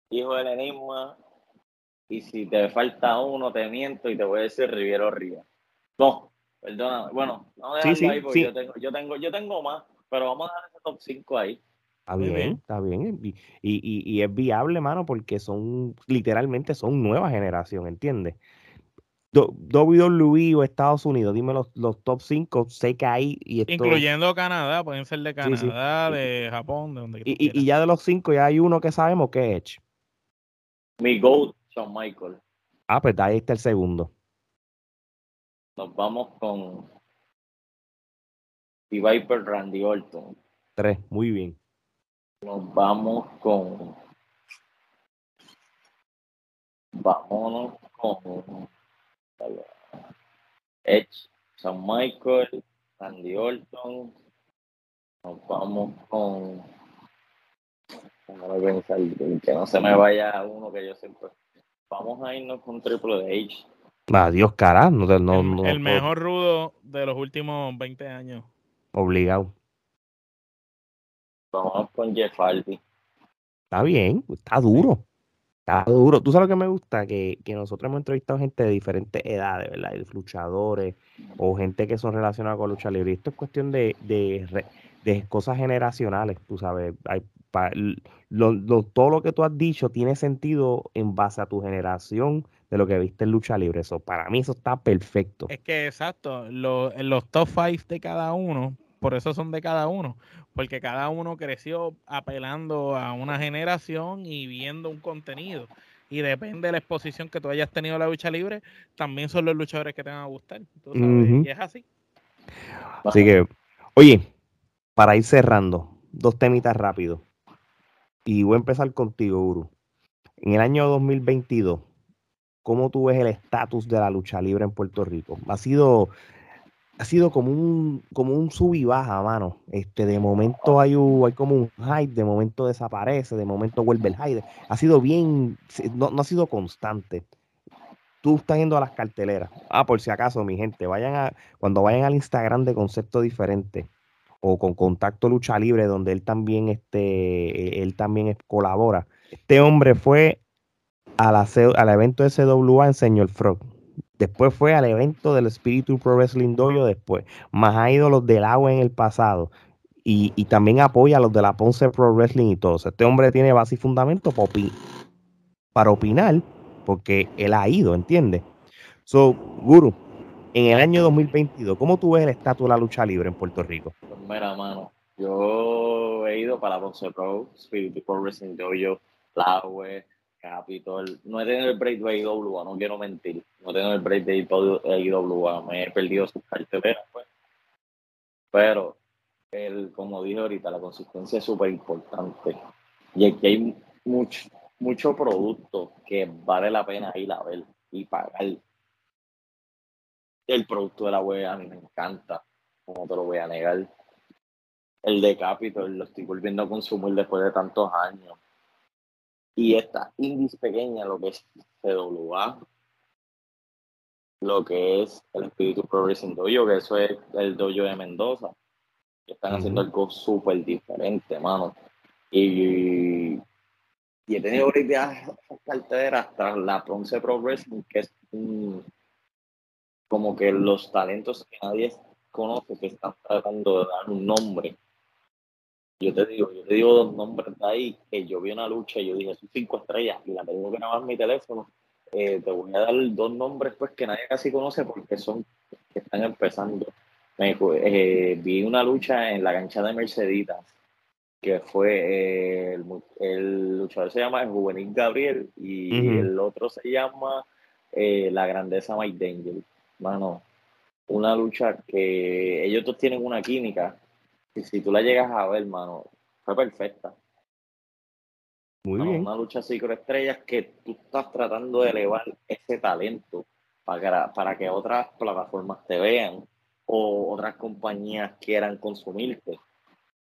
Hijo del Enigma. Y si te falta uno, te miento y te voy a decir Riviero Río. No, perdóname. Bueno, no sí, sí, ahí porque yo, tengo, yo, tengo, yo tengo más, pero vamos a dar ese top 5 ahí. Está bien, está bien. Y, y, y, es viable, mano, porque son, literalmente son nueva generación, ¿entiendes? WWE o Estados Unidos, dime los, los top 5, sé que hay. Y Incluyendo Canadá, pueden ser de Canadá, de Japón, de donde y, y, ya de los 5 ya hay uno que sabemos que es Edge. Mi GOAT, Shawn Michael. Ah, pues ahí está el segundo. Nos vamos con The Viper Randy Orton. Tres, muy bien. Nos vamos con. Vámonos con Edge, San Michael, Andy Orton. Nos vamos con. pensar, que no se me vaya uno que yo siempre. Vamos a irnos con Triple H. Adiós, cara. No, el, mejor rudo de los últimos 20 años. Obligado. Vamos con Jeff Hardy. Está bien, está duro. Está duro. Tú sabes lo que me gusta, que, nosotros hemos entrevistado gente de diferentes edades, ¿verdad? luchadores o gente que son relacionadas con lucha libre. esto es cuestión de, de, cosas generacionales, tú sabes. Hay, todo lo que tú has dicho tiene sentido en base a tu generación de lo que viste en lucha libre. Eso, para mí eso está perfecto. Es que exacto, en los top five de cada uno, por eso son de cada uno, porque cada uno creció apelando a una generación y viendo un contenido. Y depende de la exposición que tú hayas tenido a la lucha libre, también son los luchadores que te van a gustar. Y es así. Así que, oye, para ir cerrando, dos temitas rápidos. Y voy a empezar contigo, Uru. En el año 2022, ¿cómo tú ves el estatus de la lucha libre en Puerto Rico? Ha sido ha sido como un, como un sub y baja, mano. Este, de momento hay, hay como un hype, de momento desaparece, de momento vuelve el hype. Ha sido bien, no, ha sido constante. Tú estás yendo a las carteleras. Ah, por si acaso, mi gente, vayan a, cuando vayan al Instagram de Concepto Diferente o con Contacto Lucha Libre, donde él también, este, él también colabora. Este hombre fue a la, al evento de CWA en Señor Frog Después fue al evento del Espíritu Pro Wrestling Dojo después. Más ha ido los del agua en el pasado. Y, también apoya a los de la Ponce Pro Wrestling y todo. Este hombre tiene base y fundamento para, para opinar, porque él ha ido, ¿entiendes? So, Guru, en el año 2022, ¿cómo tú ves el estatus de la lucha libre en Puerto Rico? Pues mira, mano, yo he ido para la Ponce Pro, Espíritu Pro Wrestling Dojo, la Capitol. No he tenido el break de IWA, no quiero mentir. No he tenido el break de IWA, me he perdido sus carteleras, pues. Pero, el, como dije ahorita, la consistencia es súper importante. Y aquí hay mucho, mucho producto que vale la pena ir a ver y pagar. El producto de la web a mí me encanta, como te lo voy a negar. El de Capitol lo estoy volviendo a consumir después de tantos años y esta indies pequeña, lo que es CWA, lo que es el Espíritu Progressing Dojo, que eso es el dojo de Mendoza, que están haciendo algo súper diferente, mano. Y, y he tenido ideas carteras hasta la Ponce Progressing, que es como que los talentos que nadie conoce, que están tratando de dar un nombre yo te digo, yo te digo dos nombres de ahí, que yo vi una lucha y yo dije, son cinco estrellas, y la tengo que grabar en mi teléfono. Eh, te voy a dar dos nombres pues que nadie casi conoce porque son que están empezando. Eh, vi una lucha en la cancha de Merceditas, que fue eh, el, luchador se llama el Juvenil Gabriel y el otro se llama La Grandeza Mike Danger. Mano, una lucha que ellos dos tienen una química y si tú la llegas a ver, hermano, fue perfecta. Muy bien. Una lucha así con estrellas que tú estás tratando de elevar ese talento para, para que otras plataformas te vean o otras compañías quieran consumirte.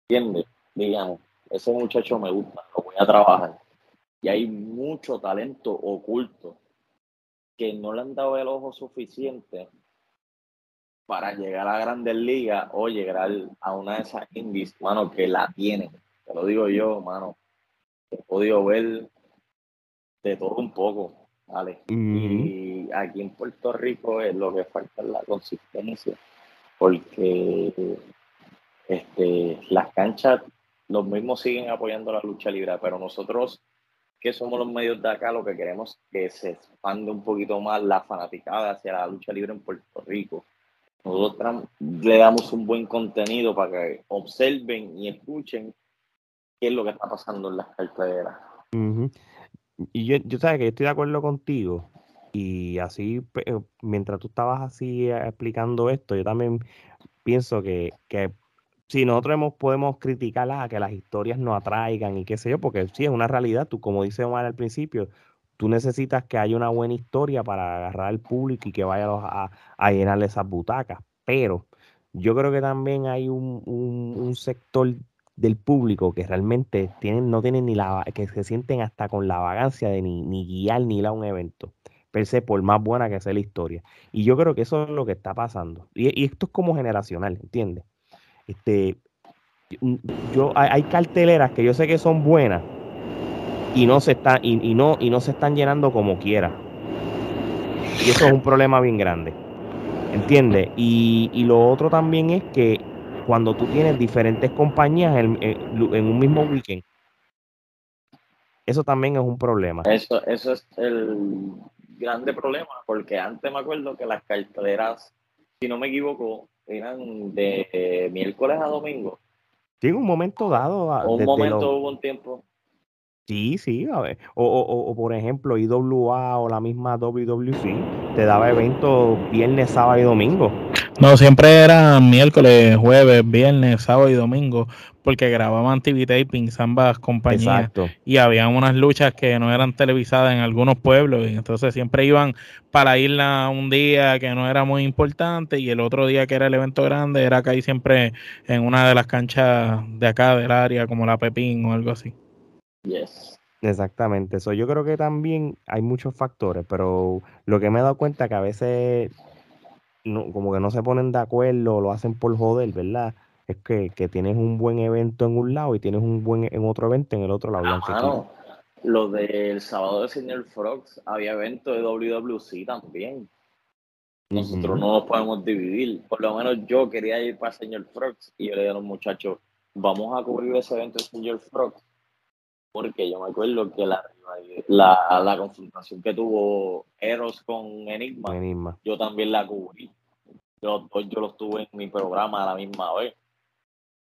¿Entiendes? Digamos, ese muchacho me gusta, lo voy a trabajar. Y hay mucho talento oculto que no le han dado el ojo suficiente para llegar a grandes ligas o llegar a una de esas indies, mano, que la tienen. Te lo digo yo, mano. He podido ver de todo un poco, ¿vale? Y aquí en Puerto Rico es lo que falta es la consistencia, porque este, las canchas, los mismos siguen apoyando la lucha libre, pero nosotros que somos los medios de acá, lo que queremos es que se expande un poquito más la fanaticada hacia la lucha libre en Puerto Rico nosotros le damos un buen contenido para que observen y escuchen qué es lo que está pasando en las carteras. Y yo, yo sabes que estoy de acuerdo contigo. Y así, eh, mientras tú estabas así eh, explicando esto, yo también pienso que, que si nosotros podemos criticar a que las historias no atraigan y qué sé yo, porque sí es una realidad, tú como dice Omar al principio, tú necesitas que haya una buena historia para agarrar al público y que vaya a, a llenarle esas butacas. Pero yo creo que también hay un, un, sector del público que realmente tienen, no tienen ni la, que se sienten hasta con la vagancia de ni, ni guiar ni ir a un evento, per se, por más buena que sea la historia. Y yo creo que eso es lo que está pasando. Y, esto es como generacional, ¿entiendes? Este, yo, hay, carteleras que yo sé que son buenas y no se están, y, no, y no se están llenando como quiera. Y eso es un problema bien grande. ¿Entiendes? Y, y lo otro también es que cuando tú tienes diferentes compañías en, un mismo weekend, eso también es un problema. Eso, eso es el grande problema, porque antes me acuerdo que las carteleras, si no me equivoco, eran de miércoles a domingo. Sí, en un momento dado. Un momento hubo un tiempo. Sí, sí, a ver. O, o, o, por ejemplo, IWA o la misma WWC te daba eventos viernes, sábado y domingo. No, siempre era miércoles, jueves, viernes, sábado y domingo, porque grababan TV tapings ambas compañías. Exacto. Y había unas luchas que no eran televisadas en algunos pueblos, y entonces siempre iban para la isla un día que no era muy importante, y el otro día que era el evento grande era acá y siempre en una de las canchas de acá del área, como la Pepín o algo así. Yes. Exactamente, eso yo creo que también hay muchos factores, pero lo que me he dado cuenta que a veces no, como que no se ponen de acuerdo, lo hacen por joder, ¿verdad? Es que, tienes un buen evento en un lado y tienes un buen en otro evento en el otro lado. Ah, lo del sábado de Señor Frogs, había evento de WWC también. Nosotros no nos podemos dividir. Por lo menos yo quería ir para Señor Frogs y yo le dije a los muchachos, vamos a cubrir ese evento de Señor Frogs. Porque yo me acuerdo que la, la, la confrontación que tuvo Eros con Enigma, yo también la cubrí. Yo, yo los tuve en mi programa a la misma vez.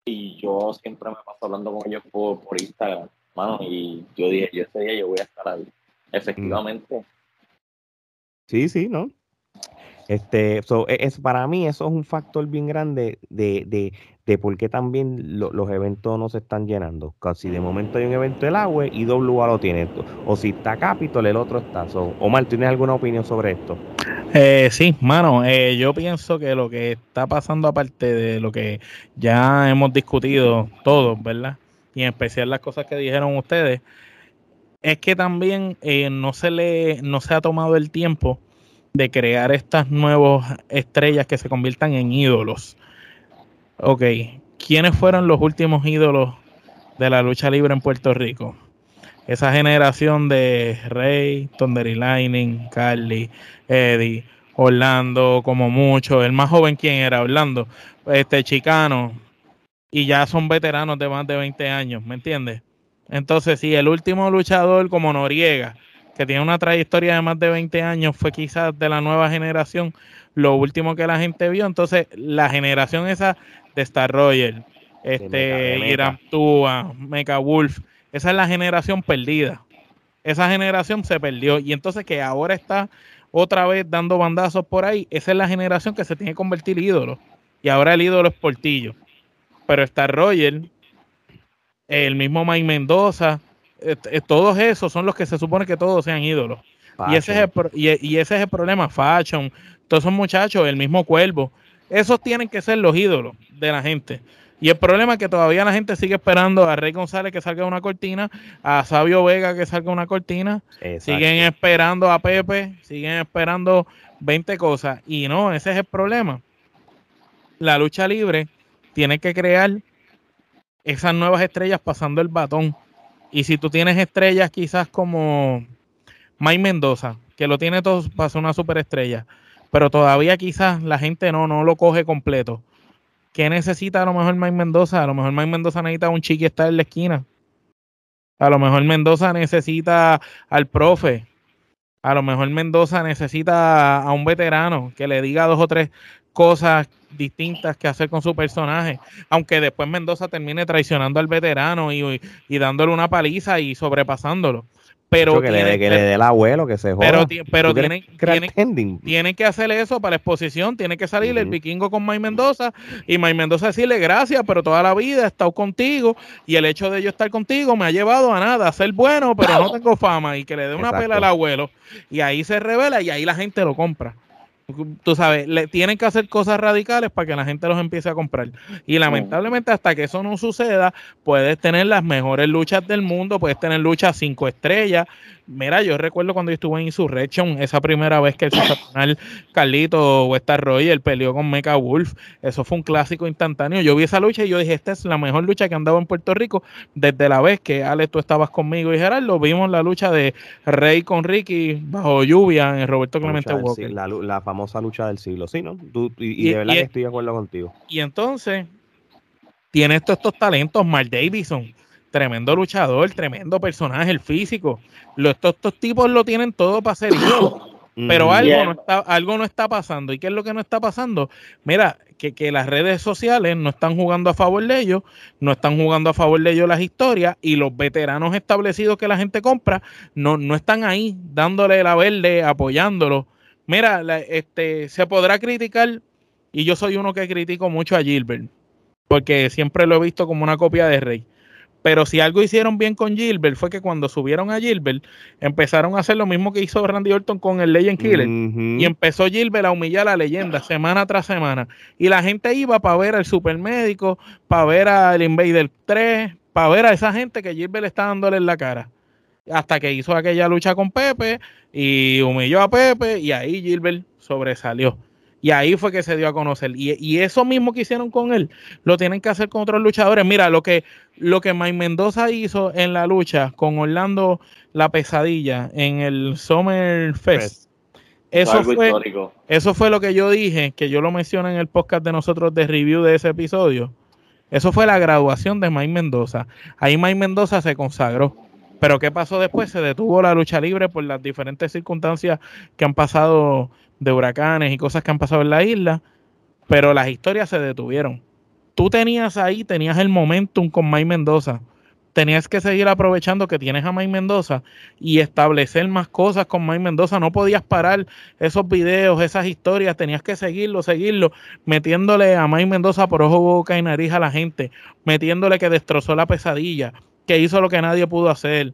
Y yo siempre me paso hablando con ellos por, Instagram, mano, y yo dije, yo ese día yo voy a estar ahí. Efectivamente. Sí, sí, ¿no? Este, e, es, para mí eso es un factor bien grande de, de, de por qué también los eventos no se están llenando. Si de momento hay un evento del agua y WA lo tiene, o si está Capitol, el otro está. Omar, ¿tienes alguna opinión sobre esto? Eh, sí, mano, eh, yo pienso que lo que está pasando aparte de lo que ya hemos discutido todos, ¿verdad? Y en especial las cosas que dijeron ustedes, es que también eh, no se le no se ha tomado el tiempo de crear estas nuevas estrellas que se conviertan en ídolos. Ok, ¿quiénes fueron los últimos ídolos de la lucha libre en Puerto Rico? Esa generación de Rey, Thunder Lightning, Carly, Eddie, Orlando, como mucho. El más joven, ¿quién era? Orlando, este chicano. Y ya son veteranos de más de 20 años, ¿me entiendes? Entonces, si el último luchador como Noriega, que tiene una trayectoria de más de 20 años, fue quizás de la nueva generación, lo último que la gente vio. Entonces, la generación esa de Star Roger, este, Tua, Mecha Wolf, esa es la generación perdida. Esa generación se perdió. Y entonces que ahora está otra vez dando bandazos por ahí, esa es la generación que se tiene que convertir ídolo. Y ahora el ídolo es Portillo. Pero Star Roger, el mismo Mike Mendoza, todos esos son los que se supone que todos sean ídolos. Y ese, es el, y, ese es el problema, Fashion, todos esos muchachos, el mismo Cuervo, esos tienen que ser los ídolos de la gente. Y el problema es que todavía la gente sigue esperando a Rey González que salga una cortina, a Sabio Vega que salga una cortina, siguen esperando a Pepe, siguen esperando 20 cosas. Y no, ese es el problema. La lucha libre tiene que crear esas nuevas estrellas pasando el batón. Y si tú tienes estrellas quizás como Mike Mendoza, que lo tiene todo para ser una superestrella, pero todavía quizás la gente no, no lo coge completo. ¿Qué necesita a lo mejor Mike Mendoza? A lo mejor Mike Mendoza necesita un chiqui estar en la esquina. A lo mejor Mendoza necesita al profe. A lo mejor Mendoza necesita a un veterano que le diga dos o tres cosas distintas que hacer con su personaje. Aunque después Mendoza termine traicionando al veterano y, y dándole una paliza y sobrepasándolo pero que, le, dé el abuelo que se joda. Pero, pero tienen, tienen, que hacer eso para la exposición. Tiene que salir el vikingo con May Mendoza y May Mendoza decirle gracias, pero toda la vida he estado contigo y el hecho de yo estar contigo me ha llevado a nada, a ser bueno, pero no tengo fama y que le dé una pela al abuelo. Y ahí se revela y ahí la gente lo compra. Tú sabes, le tienen que hacer cosas radicales para que la gente los empiece a comprar. Y lamentablemente hasta que eso no suceda, puedes tener las mejores luchas del mundo, puedes tener luchas cinco estrellas, Mira, yo recuerdo cuando yo estuve en Insurrection, esa primera vez que el sensacional Carlito Westar Roger peleó con Mecha Wolf, eso fue un clásico instantáneo. Yo vi esa lucha y yo dije, esta es la mejor lucha que han dado en Puerto Rico desde la vez que Alex, tú estabas conmigo y Gerardo, vimos la lucha de Rey con Ricky bajo lluvia en Roberto Clemente Walker. La, famosa lucha del siglo, sí, ¿no? y, de verdad que estoy de acuerdo contigo. Y entonces, tiene estos, estos talentos, Mark Davidson tremendo luchador, tremendo personaje, el físico. estos, tipos lo tienen todo para ser Pero algo, no está, algo no está pasando. ¿Y qué es lo que no está pasando? Mira, que, que, las redes sociales no están jugando a favor de ellos, no están jugando a favor de ellos las historias y los veteranos establecidos que la gente compra no, no están ahí dándole la verde, apoyándolo. Mira, este, se podrá criticar, y yo soy uno que critico mucho a Gilbert, porque siempre lo he visto como una copia de Rey. Pero si algo hicieron bien con Gilbert fue que cuando subieron a Gilbert empezaron a hacer lo mismo que hizo Randy Orton con el Legend Killer. Y empezó Gilbert a humillar a la leyenda semana tras semana. Y la gente iba para ver al supermédico, para ver al Invader 3, para ver a esa gente que Gilbert está dándole en la cara. Hasta que hizo aquella lucha con Pepe y humilló a Pepe y ahí Gilbert sobresalió. Y ahí fue que se dio a conocer. Y, eso mismo que hicieron con él, lo tienen que hacer con otros luchadores. Mira, lo que, lo que Mike Mendoza hizo en la lucha con Orlando La Pesadilla en el Summer Fest. Eso fue, eso fue lo que yo dije, que yo lo mencioné en el podcast de nosotros de review de ese episodio. Eso fue la graduación de Mike Mendoza. Ahí Mike Mendoza se consagró. Pero ¿qué pasó después? Se detuvo la lucha libre por las diferentes circunstancias que han pasado de huracanes y cosas que han pasado en la isla, pero las historias se detuvieron. Tú tenías ahí, tenías el momentum con Mike Mendoza. Tenías que seguir aprovechando que tienes a Mike Mendoza y establecer más cosas con Mike Mendoza. No podías parar esos videos, esas historias. Tenías que seguirlo, seguirlo, metiéndole a Mike Mendoza por ojo, boca y nariz a la gente, metiéndole que destrozó la pesadilla, que hizo lo que nadie pudo hacer,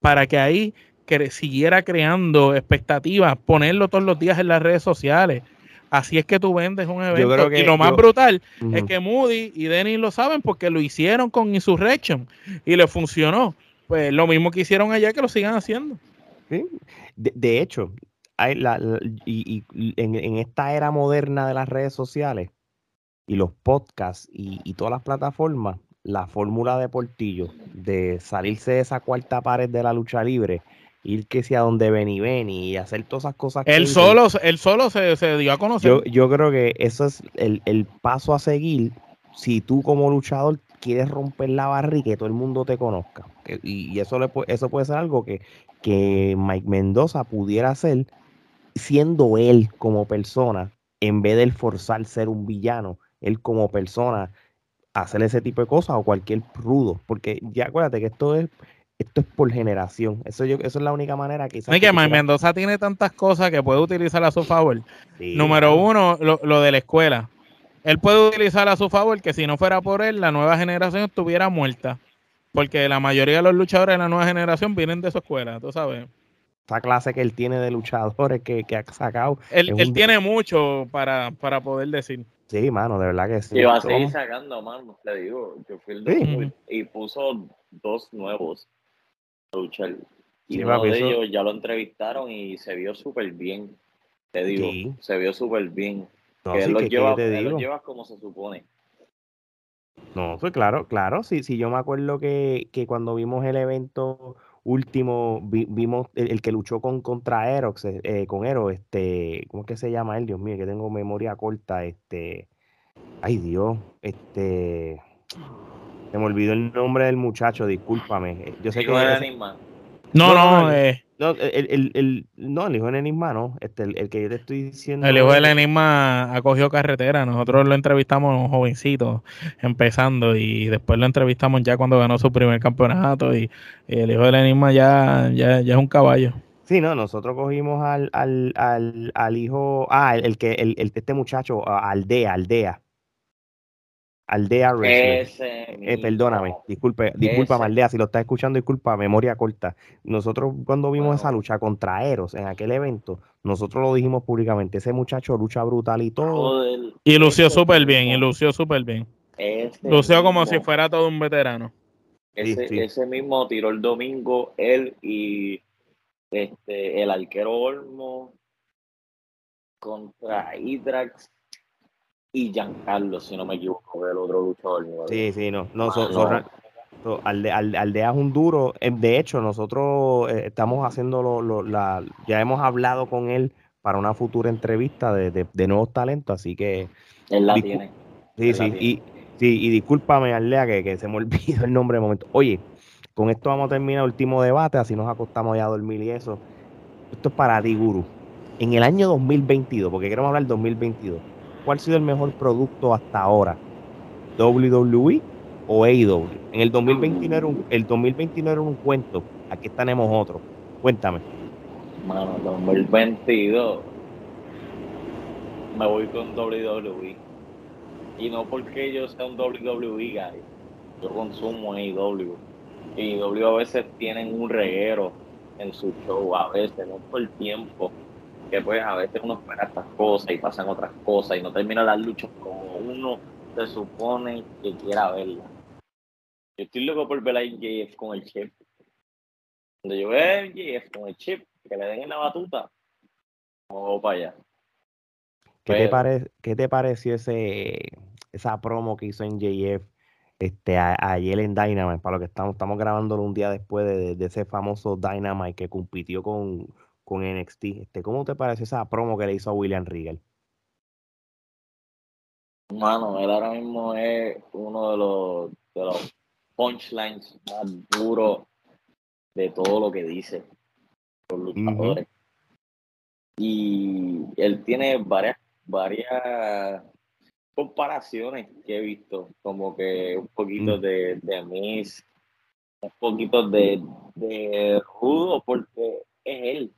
para que ahí que siguiera creando expectativas, ponerlo todos los días en las redes sociales. Así es que tú vendes un evento. y lo más brutal es que Moody y Dennis lo saben porque lo hicieron con Insurrection y le funcionó. Pues lo mismo que hicieron allá que lo sigan haciendo. De, hecho, hay la, y, en, esta era moderna de las redes sociales y los podcasts y, y todas las plataformas, la fórmula de Portillo de salirse de esa cuarta pared de la lucha libre ir que sea donde ven y ven y hacer todas esas cosas. Él solo, él solo se, se, dio a conocer. Yo, yo creo que eso es el, paso a seguir si tú como luchador quieres romper la barra y que todo el mundo te conozca. Y, eso, le, eso puede ser algo que, que Mike Mendoza pudiera hacer siendo él como persona, en vez de forzar ser un villano, él como persona hacer ese tipo de cosas o cualquier rudo. Porque ya acuérdate que esto es esto es por generación. Eso, yo, eso es la única manera que... Es que Mendoza tiene tantas cosas que puede utilizar a su favor. Número uno, lo, de la escuela. Él puede utilizar a su favor que si no fuera por él, la nueva generación estuviera muerta. Porque la mayoría de los luchadores de la nueva generación vienen de su escuela, tú sabes. Esa clase que él tiene de luchadores que, ha sacado. Él, tiene mucho para, para poder decir. Sí, mano, de verdad que sí. Y va a seguir sacando, mano, le digo. Yo fui el y puso dos nuevos luchar. Y uno de ellos ya lo entrevistaron y se vio súper bien. Te digo, se vio súper bien. que él, lo lleva, lleva como se supone. No, pues claro, claro. Sí, sí, yo me acuerdo que, que cuando vimos el evento último, vimos el, que luchó con contra Erox, eh, eh, con Ero, este, ¿cómo es que se llama él? Dios mío, que tengo memoria corta, este, ay Dios, este, se me olvidó el nombre del muchacho, discúlpame. Yo sé que. No, no, no, eh. no, el, el, el, no, el hijo del enigma no. Este, el, que yo te estoy diciendo. El hijo del enigma acogió carretera. Nosotros lo entrevistamos jovencito, empezando, y después lo entrevistamos ya cuando ganó su primer campeonato. Y, el hijo del enigma ya, ya, ya es un caballo. Sí, no, nosotros cogimos al, al, al, al hijo, ah, el, que, el, este muchacho, Aldea, Aldea. Aldea eh, perdóname, disculpe, disculpa Aldea, si lo estás escuchando, disculpa, memoria corta. Nosotros cuando vimos esa lucha contra Eros en aquel evento, nosotros lo dijimos públicamente, ese muchacho lucha brutal y todo. y lució súper bien, y lució súper bien. lució como si fuera todo un veterano. Ese, mismo tiró el domingo él y este el arquero Olmo contra Hydrax y Giancarlo, si no me equivoco, el otro luchador. Sí, sí, no. no, Aldea, es un duro. Eh, de hecho, nosotros eh, estamos haciendo lo, la, ya hemos hablado con él para una futura entrevista de, nuevos talentos, así que. Él la tiene. Sí, sí, y, sí, y discúlpame, Aldea, que, que se me olvidó el nombre de momento. Oye, con esto vamos a terminar el último debate, así nos acostamos ya a dormir y eso. Esto es para ti, Guru. En el año 2022, porque queremos hablar del 2022, ¿cuál ha sido el mejor producto hasta ahora? WWE o AEW. En el 2021 era un, el 2021 era un cuento, aquí tenemos otro. Cuéntame. Mano, 2022 me voy con WWE. Y no porque yo sea un WWE guy, yo consumo AEW. Y AEW a veces tienen un reguero en su show, a veces, no por tiempo, que pues a veces uno espera estas cosas y pasan otras cosas y no termina las luchas como uno se supone que quiera verla. Yo estoy loco por ver a MJF con el chip. Cuando yo veo a MJF con el chip, que le den en la batuta, vamos para allá. ¿Qué, te pare ¿Qué te pareció ese, esa promo que hizo MJF este, ayer en Dynamite? Para lo que estamos, estamos grabándolo un día después de, ese famoso Dynamite que compitió con, con NXT. Este, ¿Cómo te parece esa promo que le hizo a William Regal? Mano, él ahora mismo es uno de los, de los punchlines más duros de todo lo que dice los luchadores. Y él tiene varias, varias comparaciones que he visto, como que un poquito de, de Miss, un poquito de, de Rudo, porque es él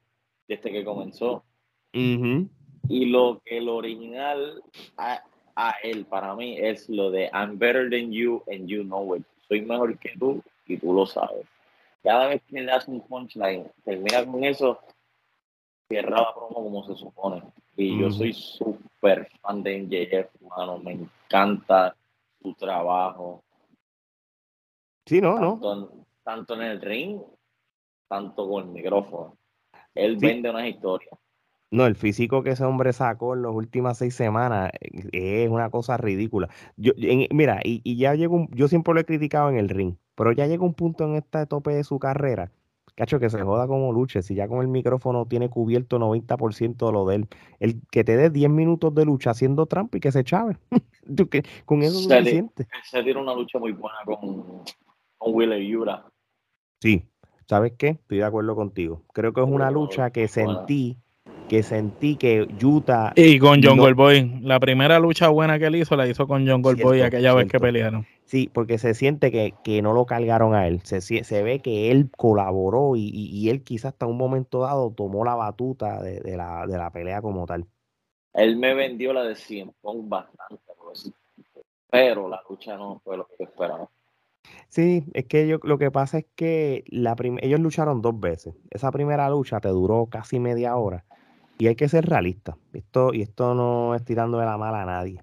desde que comenzó. Y lo que el original a, a, él, para mí, es lo de I'm better than you and you know it soy mejor que tú y tú lo sabes. Cada vez que le das un punchline, termina con eso, cierra la promo como se supone. Y yo soy súper fan de MJF, hermano. Me encanta su trabajo. Sí, no, tanto, no. tanto en el ring, tanto con el micrófono. Él vende una historia. No, el físico que ese hombre sacó en las últimas seis semanas eh, es una cosa ridícula. Yo, mira, y, ya llegó, yo siempre lo he criticado en el ring, pero ya llega un punto en este tope de su carrera, cacho, que se joda como luche, si ya con el micrófono tiene cubierto 90% de lo de él, el que te dé 10 minutos de lucha haciendo trampa y que se chave. con eso se suficiente. Se tiene una lucha muy buena con, con Yura. Sí, ¿sabes qué? Estoy de acuerdo contigo. Creo que es una lucha que sentí que sentí que Utah. Y con John Goldboy. La primera lucha buena que él hizo la hizo con John Goldboy aquella vez que pelearon. Sí, porque se siente que, que no lo cargaron a él. Se, se ve que él colaboró y, y, él quizás hasta un momento dado tomó la batuta de, de, la, de la pelea como tal. Él me vendió la de 100 bastante, pero la lucha no fue lo que esperaba. Sí, es que yo, lo que pasa es que la ellos lucharon dos veces. Esa primera lucha te duró casi media hora y hay que ser realista. Esto, y esto no es tirando de la mala a nadie.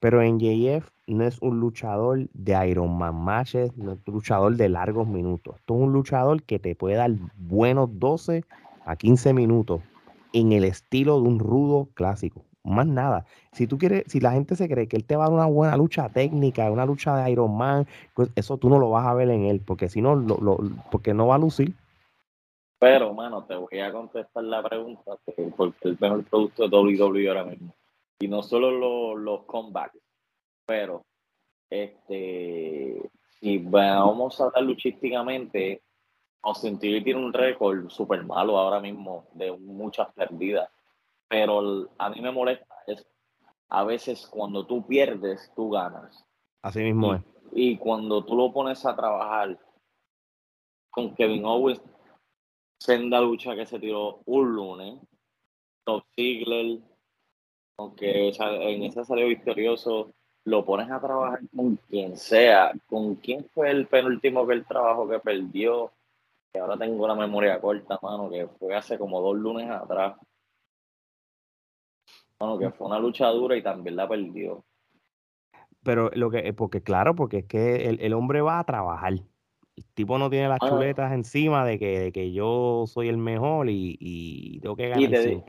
Pero en JF no es un luchador de Iron Man matches, no es un luchador de largos minutos. Esto es un luchador que te puede dar buenos 12 a 15 minutos en el estilo de un rudo clásico. Más nada. Si tú quieres, si la gente se cree que él te va a dar una buena lucha técnica, una lucha de Iron Man, pues eso tú no lo vas a ver en él, porque si no, lo, porque no va a lucir. Pero, mano, te voy a contestar la pregunta porque el mejor producto de WWE ahora mismo. Y no solo los, los comebacks, pero este si vamos a hablar luchísticamente, Austin tiene un récord súper malo ahora mismo de muchas perdidas. Pero a mí me molesta es a veces cuando tú pierdes, tú ganas. Así mismo es. Y cuando tú lo pones a trabajar con Kevin Owens senda lucha que se tiró un lunes. Top Ziggler, aunque en ese salió victorioso, lo pones a trabajar con quien sea. ¿Con quién fue el penúltimo que el trabajo que perdió? Que ahora tengo la memoria corta, mano, que fue hace como dos lunes atrás. Bueno, que fue una lucha dura y también la perdió. Pero lo que, eh, porque claro, porque es que el, hombre va a trabajar. El tipo no tiene las chuletas encima de que, que, yo soy el mejor y, tengo que ganar. Y te,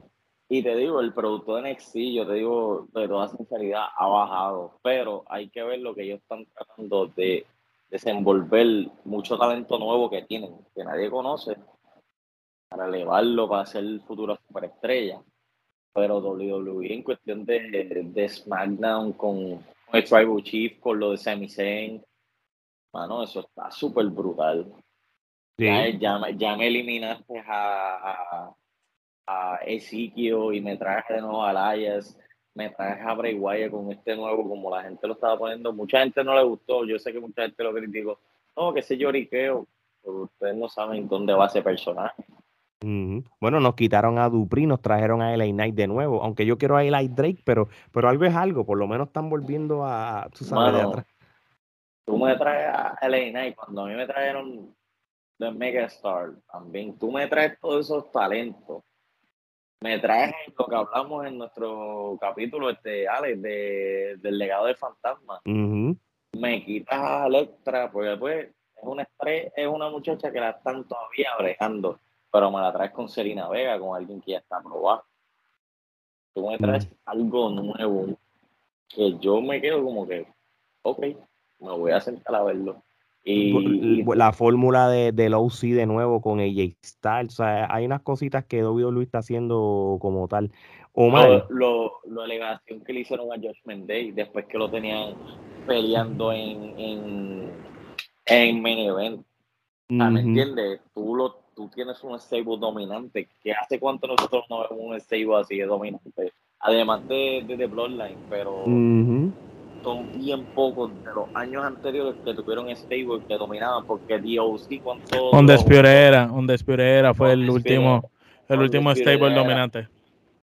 y te digo, el producto de NXT, yo te digo de toda sinceridad, ha bajado. Pero hay que ver lo que ellos están tratando de desenvolver mucho talento nuevo que tienen, que nadie conoce, para elevarlo para ser futura superestrella. Pero WWE en cuestión de, de SmackDown con, el Tribal Chief, con lo de Sami Zayn, mano, eso está súper brutal. Ya, ya, me eliminaste a, a, a Ezekiel y me traje de nuevo a Elias me traje a Bray Wyatt con este nuevo, como la gente lo estaba poniendo. Mucha gente no le gustó, yo sé que mucha gente lo criticó. No, que ese lloriqueo, pero ustedes no saben dónde va ese personaje. Bueno, nos quitaron a Dupri, nos trajeron a LA Knight de nuevo, aunque yo quiero a LA Drake, pero, pero algo es algo, por lo menos están volviendo a, tú sabes, de atrás. Tú me traes a LA Knight, cuando a mí me trajeron de Megastar también, tú me traes todos esos talentos me traes lo que hablamos en nuestro capítulo, este, Alex, de, del legado del fantasma. Me quitas a Electra, porque después es una estrella, es una muchacha que la están todavía brejando, pero me la traes con Serena Vega, con alguien que ya está probado. Tú me traes algo nuevo que yo me quedo como que, ok, me voy a sentar a verlo. Y, la fórmula de, del OC de nuevo con AJ Styles, o sea, hay unas cositas que WWE está haciendo como tal. O lo, lo, alegación que le hicieron a Josh Day después que lo tenían peleando en, en, en main event. ¿Me entiendes? Tú, lo, tú tienes un stable dominante. que hace cuánto nosotros no vemos un stable así de dominante? Además de, de, Bloodline, pero son bien pocos de los años anteriores que tuvieron stable que dominaban, porque DOC todo. Un Despiorera, un Despiorera fue el último, el último stable dominante.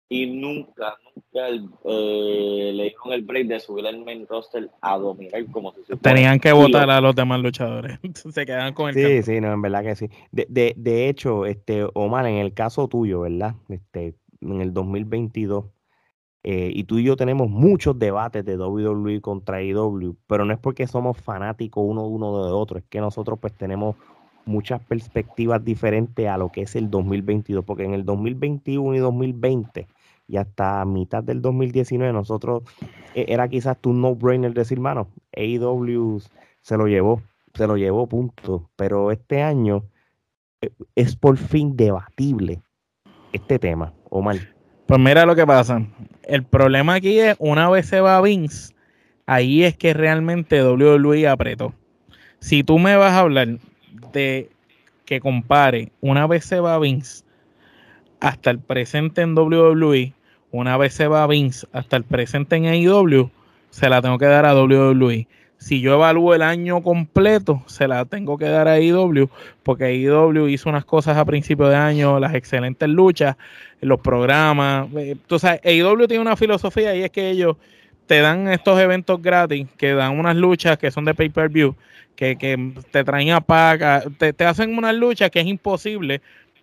Y nunca, nunca eh, le dieron el break de subir el main roster a dominar como si se Tenían que votar a los demás luchadores. se quedan con el Sí, sí, no, en verdad que sí. De, de, de hecho, este, Omar, en el caso tuyo, ¿verdad? Este, en el 2022 eh, y tú y yo tenemos muchos debates de WWE contra IW, pero no es porque somos fanáticos uno de uno de otro, es que nosotros pues tenemos muchas perspectivas diferentes a lo que es el 2022, porque en el 2021 y 2020 y hasta mitad del 2019 nosotros eh, era quizás tu no-brainer decir, mano, AEW se lo llevó, se lo llevó, punto. Pero este año eh, es por fin debatible este tema, Omar. Pues mira lo que pasa. El problema aquí es, una vez se va Vince, ahí es que realmente WWE apretó. Si tú me vas a hablar de que compare una vez se va Vince hasta el presente en WWE, una vez se va Vince hasta el presente en AEW, se la tengo que dar a WWE si yo evalúo el año completo, se la tengo que dar a IW, porque IW hizo unas cosas a principio de año, las excelentes luchas, los programas. Eh, tú sabes, IW tiene una filosofía y es que ellos te dan estos eventos gratis, que dan unas luchas que son de pay-per-view, que, te traen a paga, te, te hacen unas luchas que es imposible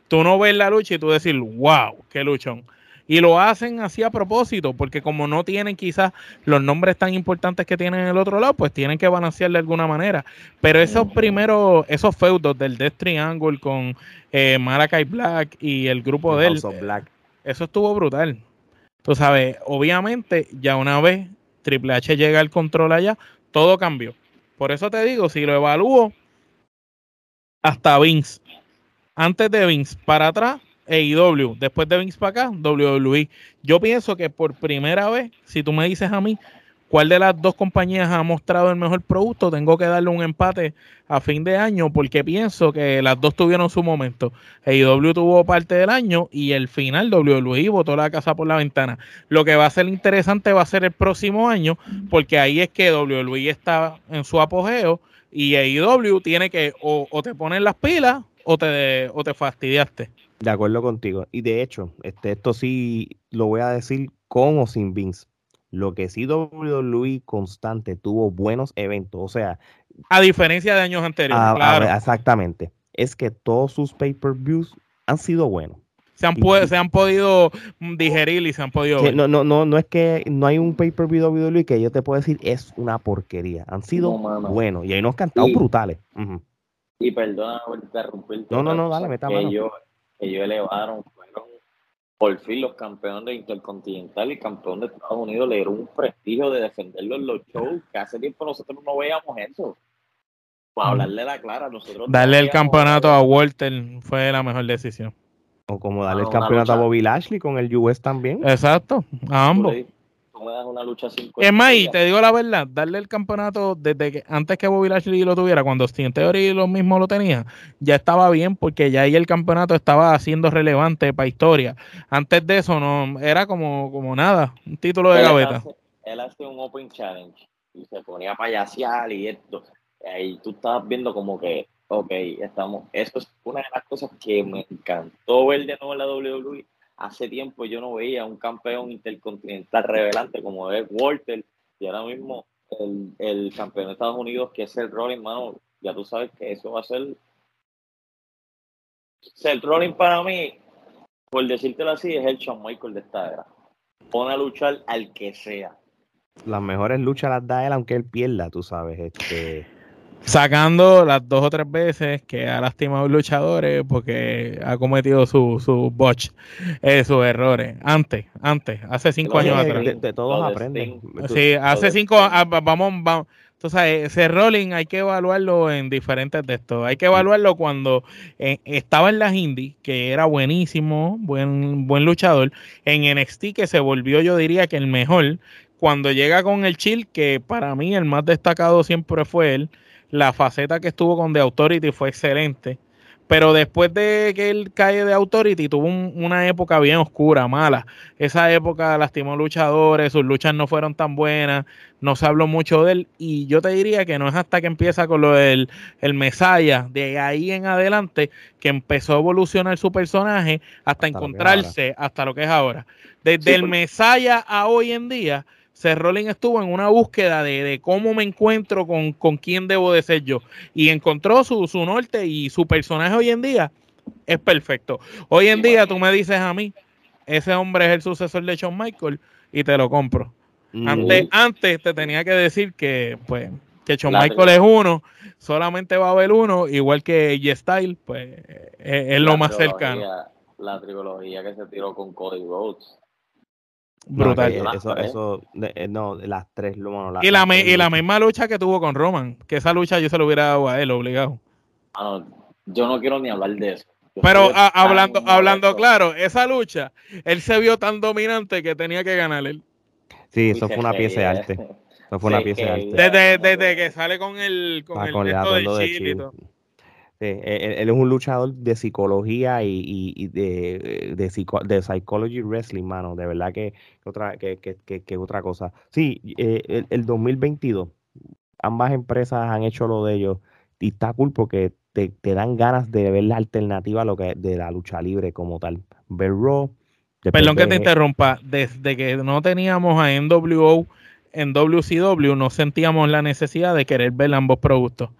tú no ves la lucha y tú decir, wow, qué luchón. Y lo hacen así a propósito, porque como no tienen quizás los nombres tan importantes que tienen en el otro lado, pues tienen que balancear de alguna manera. Pero esos primeros, esos feudos del Death Triangle con eh, Malakai Black y el grupo de él, Black. eso estuvo brutal. Tú sabes, obviamente, ya una vez Triple H llega al control allá, todo cambió. Por eso te digo, si lo evalúo, hasta Vince. Antes de Vince, para atrás, AEW, después de Vince para acá, WWE. Yo pienso que por primera vez, si tú me dices a mí cuál de las dos compañías ha mostrado el mejor producto, tengo que darle un empate a fin de año porque pienso que las dos tuvieron su momento. AEW tuvo parte del año y el final WWE botó la casa por la ventana. Lo que va a ser interesante va a ser el próximo año porque ahí es que WWE está en su apogeo y AEW tiene que o, o te ponen las pilas o te, o te fastidiaste. De acuerdo contigo. Y de hecho, este, esto sí lo voy a decir con o sin Vince. Lo que sí WWE constante tuvo buenos eventos. O sea. A diferencia de años anteriores. claro. exactamente. Es que todos sus pay-per-views han sido buenos. se han, se han podido digerir y se han podido No, no, no, no es que no hay un pay-per-view WWE que yo te puedo decir es una porquería. Han sido buenos y hay unos cantados brutales. Y perdona por interrumpir. No, no, no, dale, me que ellos, ellos elevaron, fueron por fin los campeones de Intercontinental y campeón de Estados Unidos le dieron un prestigio de defenderlo en los shows que hace tiempo nosotros no veíamos eso. Para hablarle la clara, nosotros. Darle el campeonato a Walter fue la mejor decisión. O como darle el campeonato a Bobby Lashley con el US también. Exacto, a ambos. Una lucha Es más, y te digo la verdad, darle el campeonato desde que antes que Bobby Lashley lo tuviera, cuando Steam Theory lo mismo lo tenía, ya estaba bien porque ya ahí el campeonato estaba siendo relevante para historia. Antes de eso no era como, como nada, un título de gaveta. Él hace un Open Challenge y se ponía payasear y esto. Ahí tú estabas viendo como que Ok, estamos. Eso es una de las cosas que me encantó ver de nuevo en la WWE. Hace tiempo yo no veía un campeón intercontinental revelante como es Walter y ahora mismo el, el campeón de Estados Unidos que es el Rolling, mano, ya tú sabes que eso va a ser. El Rolling para mí, por decírtelo así, es el Shawn Michael de esta era. Pone a luchar al que sea. Las mejores luchas las da él aunque él pierda, tú sabes. Este sacando las dos o tres veces que ha lastimado luchadores porque ha cometido sus su botch, eh, sus errores. Antes, antes, hace cinco años atrás. De, todos aprenden. Sí, hace cinco, ah, vamos, vamos. Entonces, ese rolling hay que evaluarlo en diferentes de estos. Hay que evaluarlo cuando eh, estaba en las indies, que era buenísimo, buen, buen luchador. En NXT, que se volvió, yo diría que el mejor. Cuando llega con el chill, que para mí el más destacado siempre fue él la faceta que estuvo con The Authority fue excelente. Pero después de que él cae de Authority, tuvo una época bien oscura, mala. Esa época lastimó luchadores, sus luchas no fueron tan buenas, no se habló mucho de él. Y yo te diría que no es hasta que empieza con lo del el Mesaya, de ahí en adelante, que empezó a evolucionar su personaje hasta, encontrarse hasta lo que es ahora. Desde el Mesaya a hoy en día, Seth Rollins estuvo en una búsqueda de, cómo me encuentro con, con, quién debo de ser yo. Y encontró su, su norte y su personaje hoy en día es perfecto. Hoy en día tú me dices a mí, ese hombre es el sucesor de Shawn Michael y te lo compro. Antes, antes te tenía que decir que, pues, que Shawn Michael es uno, solamente va a haber uno, igual que G-Style, pues es, lo más cercano. La trilogía que se tiró con Cody Rhodes Brutal. eso, eso, eh, no, las tres. Bueno, y, la, y la misma lucha que tuvo con Roman, que esa lucha yo se lo hubiera dado a él, obligado. Ah, yo no quiero ni hablar de eso. Pero hablando, hablando claro, esa lucha, él se vio tan dominante que tenía que ganar él. Sí, eso fue una pieza de arte. Eso fue una pieza de arte. Desde, desde, que sale con el, con ah, el con de Chile y todo. Eh, eh, él, es un luchador de psicología y, de, de, de, psychology wrestling, mano. De verdad que, otra, que, que, otra cosa. Sí, eh, el, 2022, ambas empresas han hecho lo de ellos y está cool porque te, dan ganas de ver la alternativa a lo que de la lucha libre como tal. Ver Raw. Perdón que te interrumpa. Desde que no teníamos a NWO en WCW, no sentíamos la necesidad de querer ver ambos productos.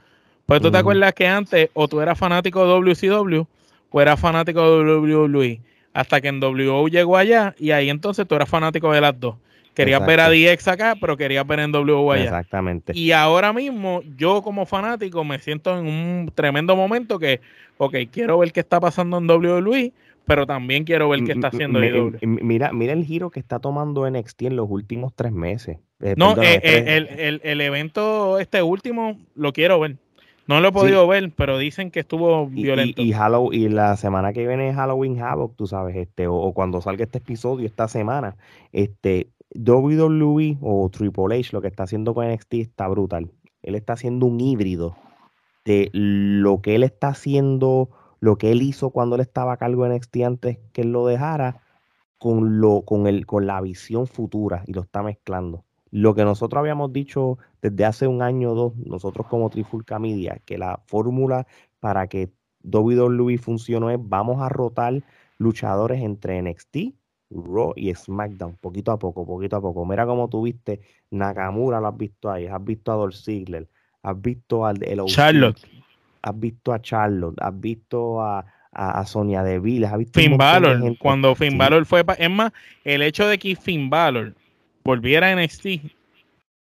Pues tú te acuerdas que antes o tú eras fanático de WCW o eras fanático de WWE. Hasta que en WO llegó allá y ahí entonces tú eras fanático de las dos. Querías ver a DX acá, pero querías ver en WO allá. Exactamente. Y ahora mismo, yo como fanático me siento en un tremendo momento que, ok, quiero ver qué está pasando en WWE, pero también quiero ver qué está haciendo IW. Mira, mira el giro que está tomando NXT en los últimos tres meses. Eh, no, eh, eh, el, el, evento este último lo quiero ver. No lo he podido ver, pero dicen que estuvo violento. Y, y, la semana que viene es Halloween Havoc, tú sabes, este, o, cuando salga este episodio esta semana, este, WWE o Triple H lo que está haciendo con NXT está brutal. Él está haciendo un híbrido de lo que él está haciendo, lo que él hizo cuando él estaba a cargo de NXT antes que él lo dejara, con, lo, con, el, con la visión futura y lo está mezclando lo que nosotros habíamos dicho desde hace un año o dos, nosotros como Trifulca Media, que la fórmula para que WWE funcione es vamos a rotar luchadores entre NXT, Raw y SmackDown, poquito a poco, poquito a poco. Mira cómo tuviste Nakamura, lo has visto ahí, has visto a Dolph Ziggler, has visto al el Charlotte, has visto a Charlotte, has visto a, a, Sonia Deville. ¿has visto Finn Balor, cuando Finn Balor fue, es más, el hecho de que Finn Balor volviera a NXT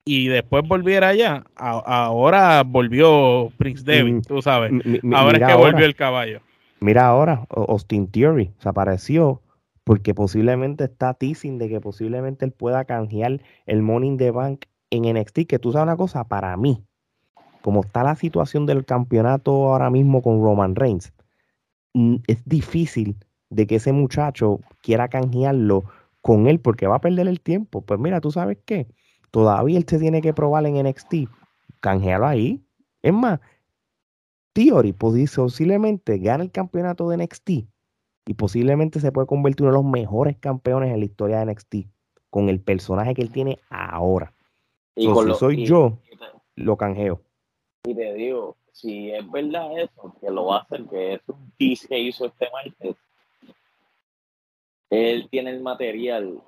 y después volviera allá, ahora volvió Prince David, mm, tú sabes. ahora es que volvió el caballo. Mira ahora, Austin Theory se apareció porque posiblemente está teasing de que posiblemente él pueda canjear el Money in the Bank en NXT, que tú sabes una cosa, para mí, como está la situación del campeonato ahora mismo con Roman Reigns, es difícil de que ese muchacho quiera canjearlo con él porque va a perder el tiempo. Pues mira, tú sabes qué, todavía él se tiene que probar en NXT, canjealo ahí. Es más, Theory posiblemente gana el campeonato de NXT y posiblemente se puede convertir en uno de los mejores campeones en la historia de NXT con el personaje que él tiene ahora. Y si soy yo, lo canjeo. Y te digo, si es verdad eso, que lo va a hacer, que es un tease que hizo este martes, él tiene el material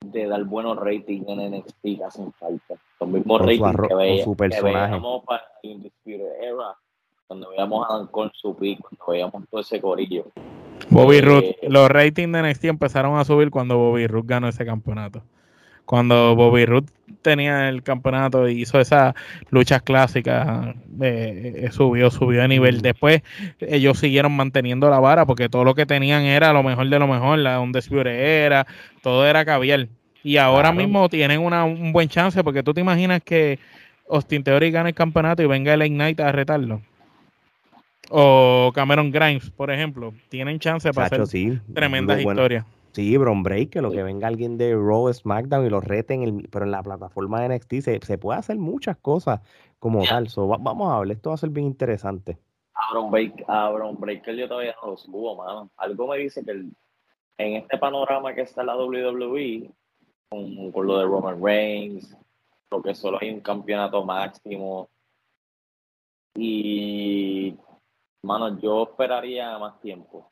de dar buenos ratings en NXT que hacen falta. Los mismos ratings que, veía, su personaje. veíamos para Era, cuando veíamos a Dan con su pico, cuando veíamos todo ese corillo. Bobby eh, Roode, los ratings de NXT empezaron a subir cuando Bobby Roode ganó ese campeonato. Cuando Bobby Roode tenía el campeonato y hizo esas luchas clásicas, eh, eh, subió, subió de nivel. Mm. Después ellos siguieron manteniendo la vara porque todo lo que tenían era lo mejor de lo mejor, la donde era, todo era caviar. Y ahora mismo tienen una, un buen chance porque tú te imaginas que Austin Theory gane el campeonato y venga el Ignite a retarlo. O Cameron Grimes, por ejemplo, tienen chance para hacer tremendas historias. Sí, Bron que lo que venga alguien de Raw, SmackDown y lo reten, el, pero en la plataforma de NXT se, puede hacer muchas cosas como tal. vamos a ver, esto va a ser bien interesante. A Bron, Breaker, yo todavía no lo subo, mano. Algo me dice que en este panorama que está la WWE, con, con, lo de Roman Reigns, lo que solo hay un campeonato máximo. Y, mano, yo esperaría más tiempo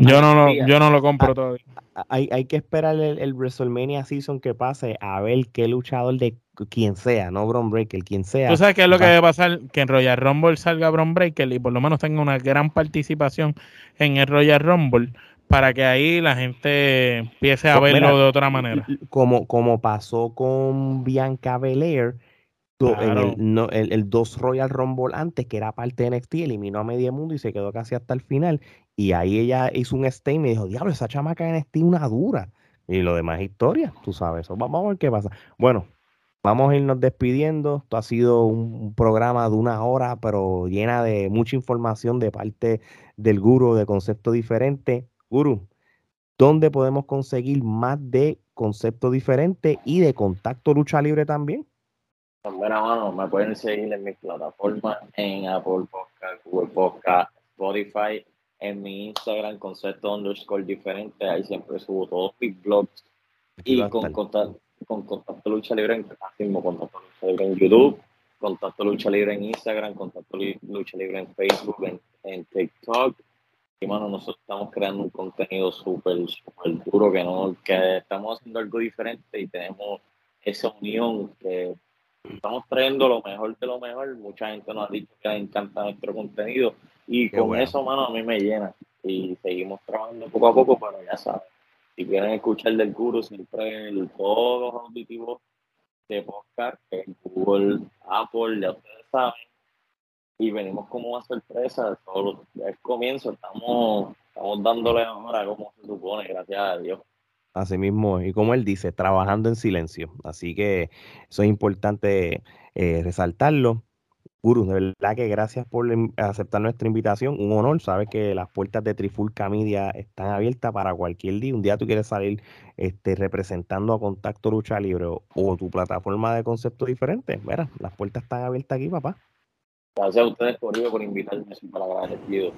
yo no lo, yo no lo compro ah, todavía. Hay, hay que esperar el, el, WrestleMania Season que pase a ver qué luchador de quien sea, no Bron Breaker, quien sea. Tú sabes qué es lo que debe pasar, que en Royal Rumble salga Bron Breaker y por lo menos tenga una gran participación en el Royal Rumble para que ahí la gente empiece a pues verlo de otra manera. Como, como pasó con Bianca Belair, el, el, 2 Royal Rumble antes, que era parte de NXT, eliminó a Media Mundo y se quedó casi hasta el final. Y ahí ella hizo un statement y dijo, diablo, esa chamaca de NXT una dura. Y lo demás es historia, tú sabes. Vamos a ver qué pasa. Bueno, vamos a irnos despidiendo. Esto ha sido un programa de una hora, pero llena de mucha información de parte del guru de concepto diferente. Guru, ¿dónde podemos conseguir más de concepto diferente y de contacto lucha libre también? Buena mano, me pueden seguir en mis plataformas, en Apple Podcast, Google Podcast, Spotify, en mi Instagram, concepto underscore diferente, ahí siempre subo todos mis blogs y con contacto, con contacto lucha libre en contacto lucha libre en YouTube, contacto lucha libre en Instagram, contacto lucha libre en Facebook, en, TikTok. Y mano, nosotros estamos creando un contenido súper, súper duro que no, que estamos haciendo algo diferente y tenemos esa unión que estamos trayendo lo mejor de lo mejor. Mucha gente nos ha dicho que les encanta nuestro contenido y con eso, mano, a mí me llena. Y seguimos trabajando poco a poco, pero ya saben, si quieren escuchar del guru, siempre el, todos los auditivos de podcast, en Google, Apple, ya ustedes saben. Y venimos como una sorpresa, todo el comienzo, estamos, estamos dándole ahora como se supone, gracias a Dios. Así mismo, y como él dice, trabajando en silencio. Así que eso es importante eh, resaltarlo. Guru, de verdad que gracias por aceptar nuestra invitación. Un honor. Sabes que las puertas de Trifulca Media están abiertas para cualquier día. Un día tú quieres salir este, representando a Contacto Lucha Libre o, tu plataforma de concepto diferente. Mira, las puertas están abiertas aquí, papá. Gracias a ustedes por, por invitarme. Para agradecido.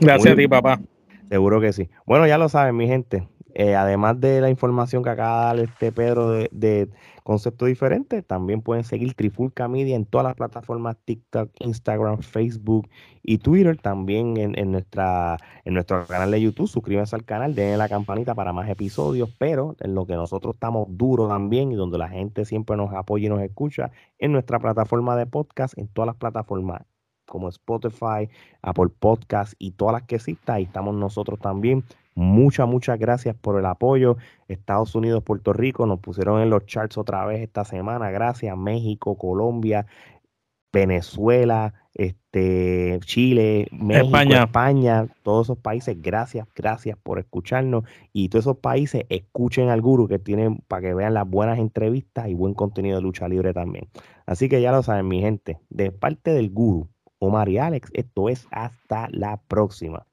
Gracias a ti, papá. Seguro que sí. Bueno, ya lo saben, mi gente. Eh, además de la información que acaba de dar este Pedro de, Concepto Diferente, también pueden seguir Trifulca Media en todas las plataformas TikTok, Instagram, Facebook y Twitter. También en, nuestra, en nuestro canal de YouTube. Suscríbanse al canal, denle la campanita para más episodios. Pero en lo que nosotros estamos duros también y donde la gente siempre nos apoya y nos escucha, en nuestra plataforma de podcast, en todas las plataformas como Spotify, Apple Podcast y todas las que existan. Ahí estamos nosotros también. Muchas, muchas gracias por el apoyo. Estados Unidos, Puerto Rico nos pusieron en los charts otra vez esta semana. Gracias. México, Colombia, Venezuela, este, Chile, México, España. todos esos países, gracias, gracias por escucharnos. Y todos esos países escuchen al guru que tienen para que vean las buenas entrevistas y buen contenido de lucha libre también. Así que ya lo saben, mi gente, de parte del guru, Omar y Alex, esto es hasta la próxima.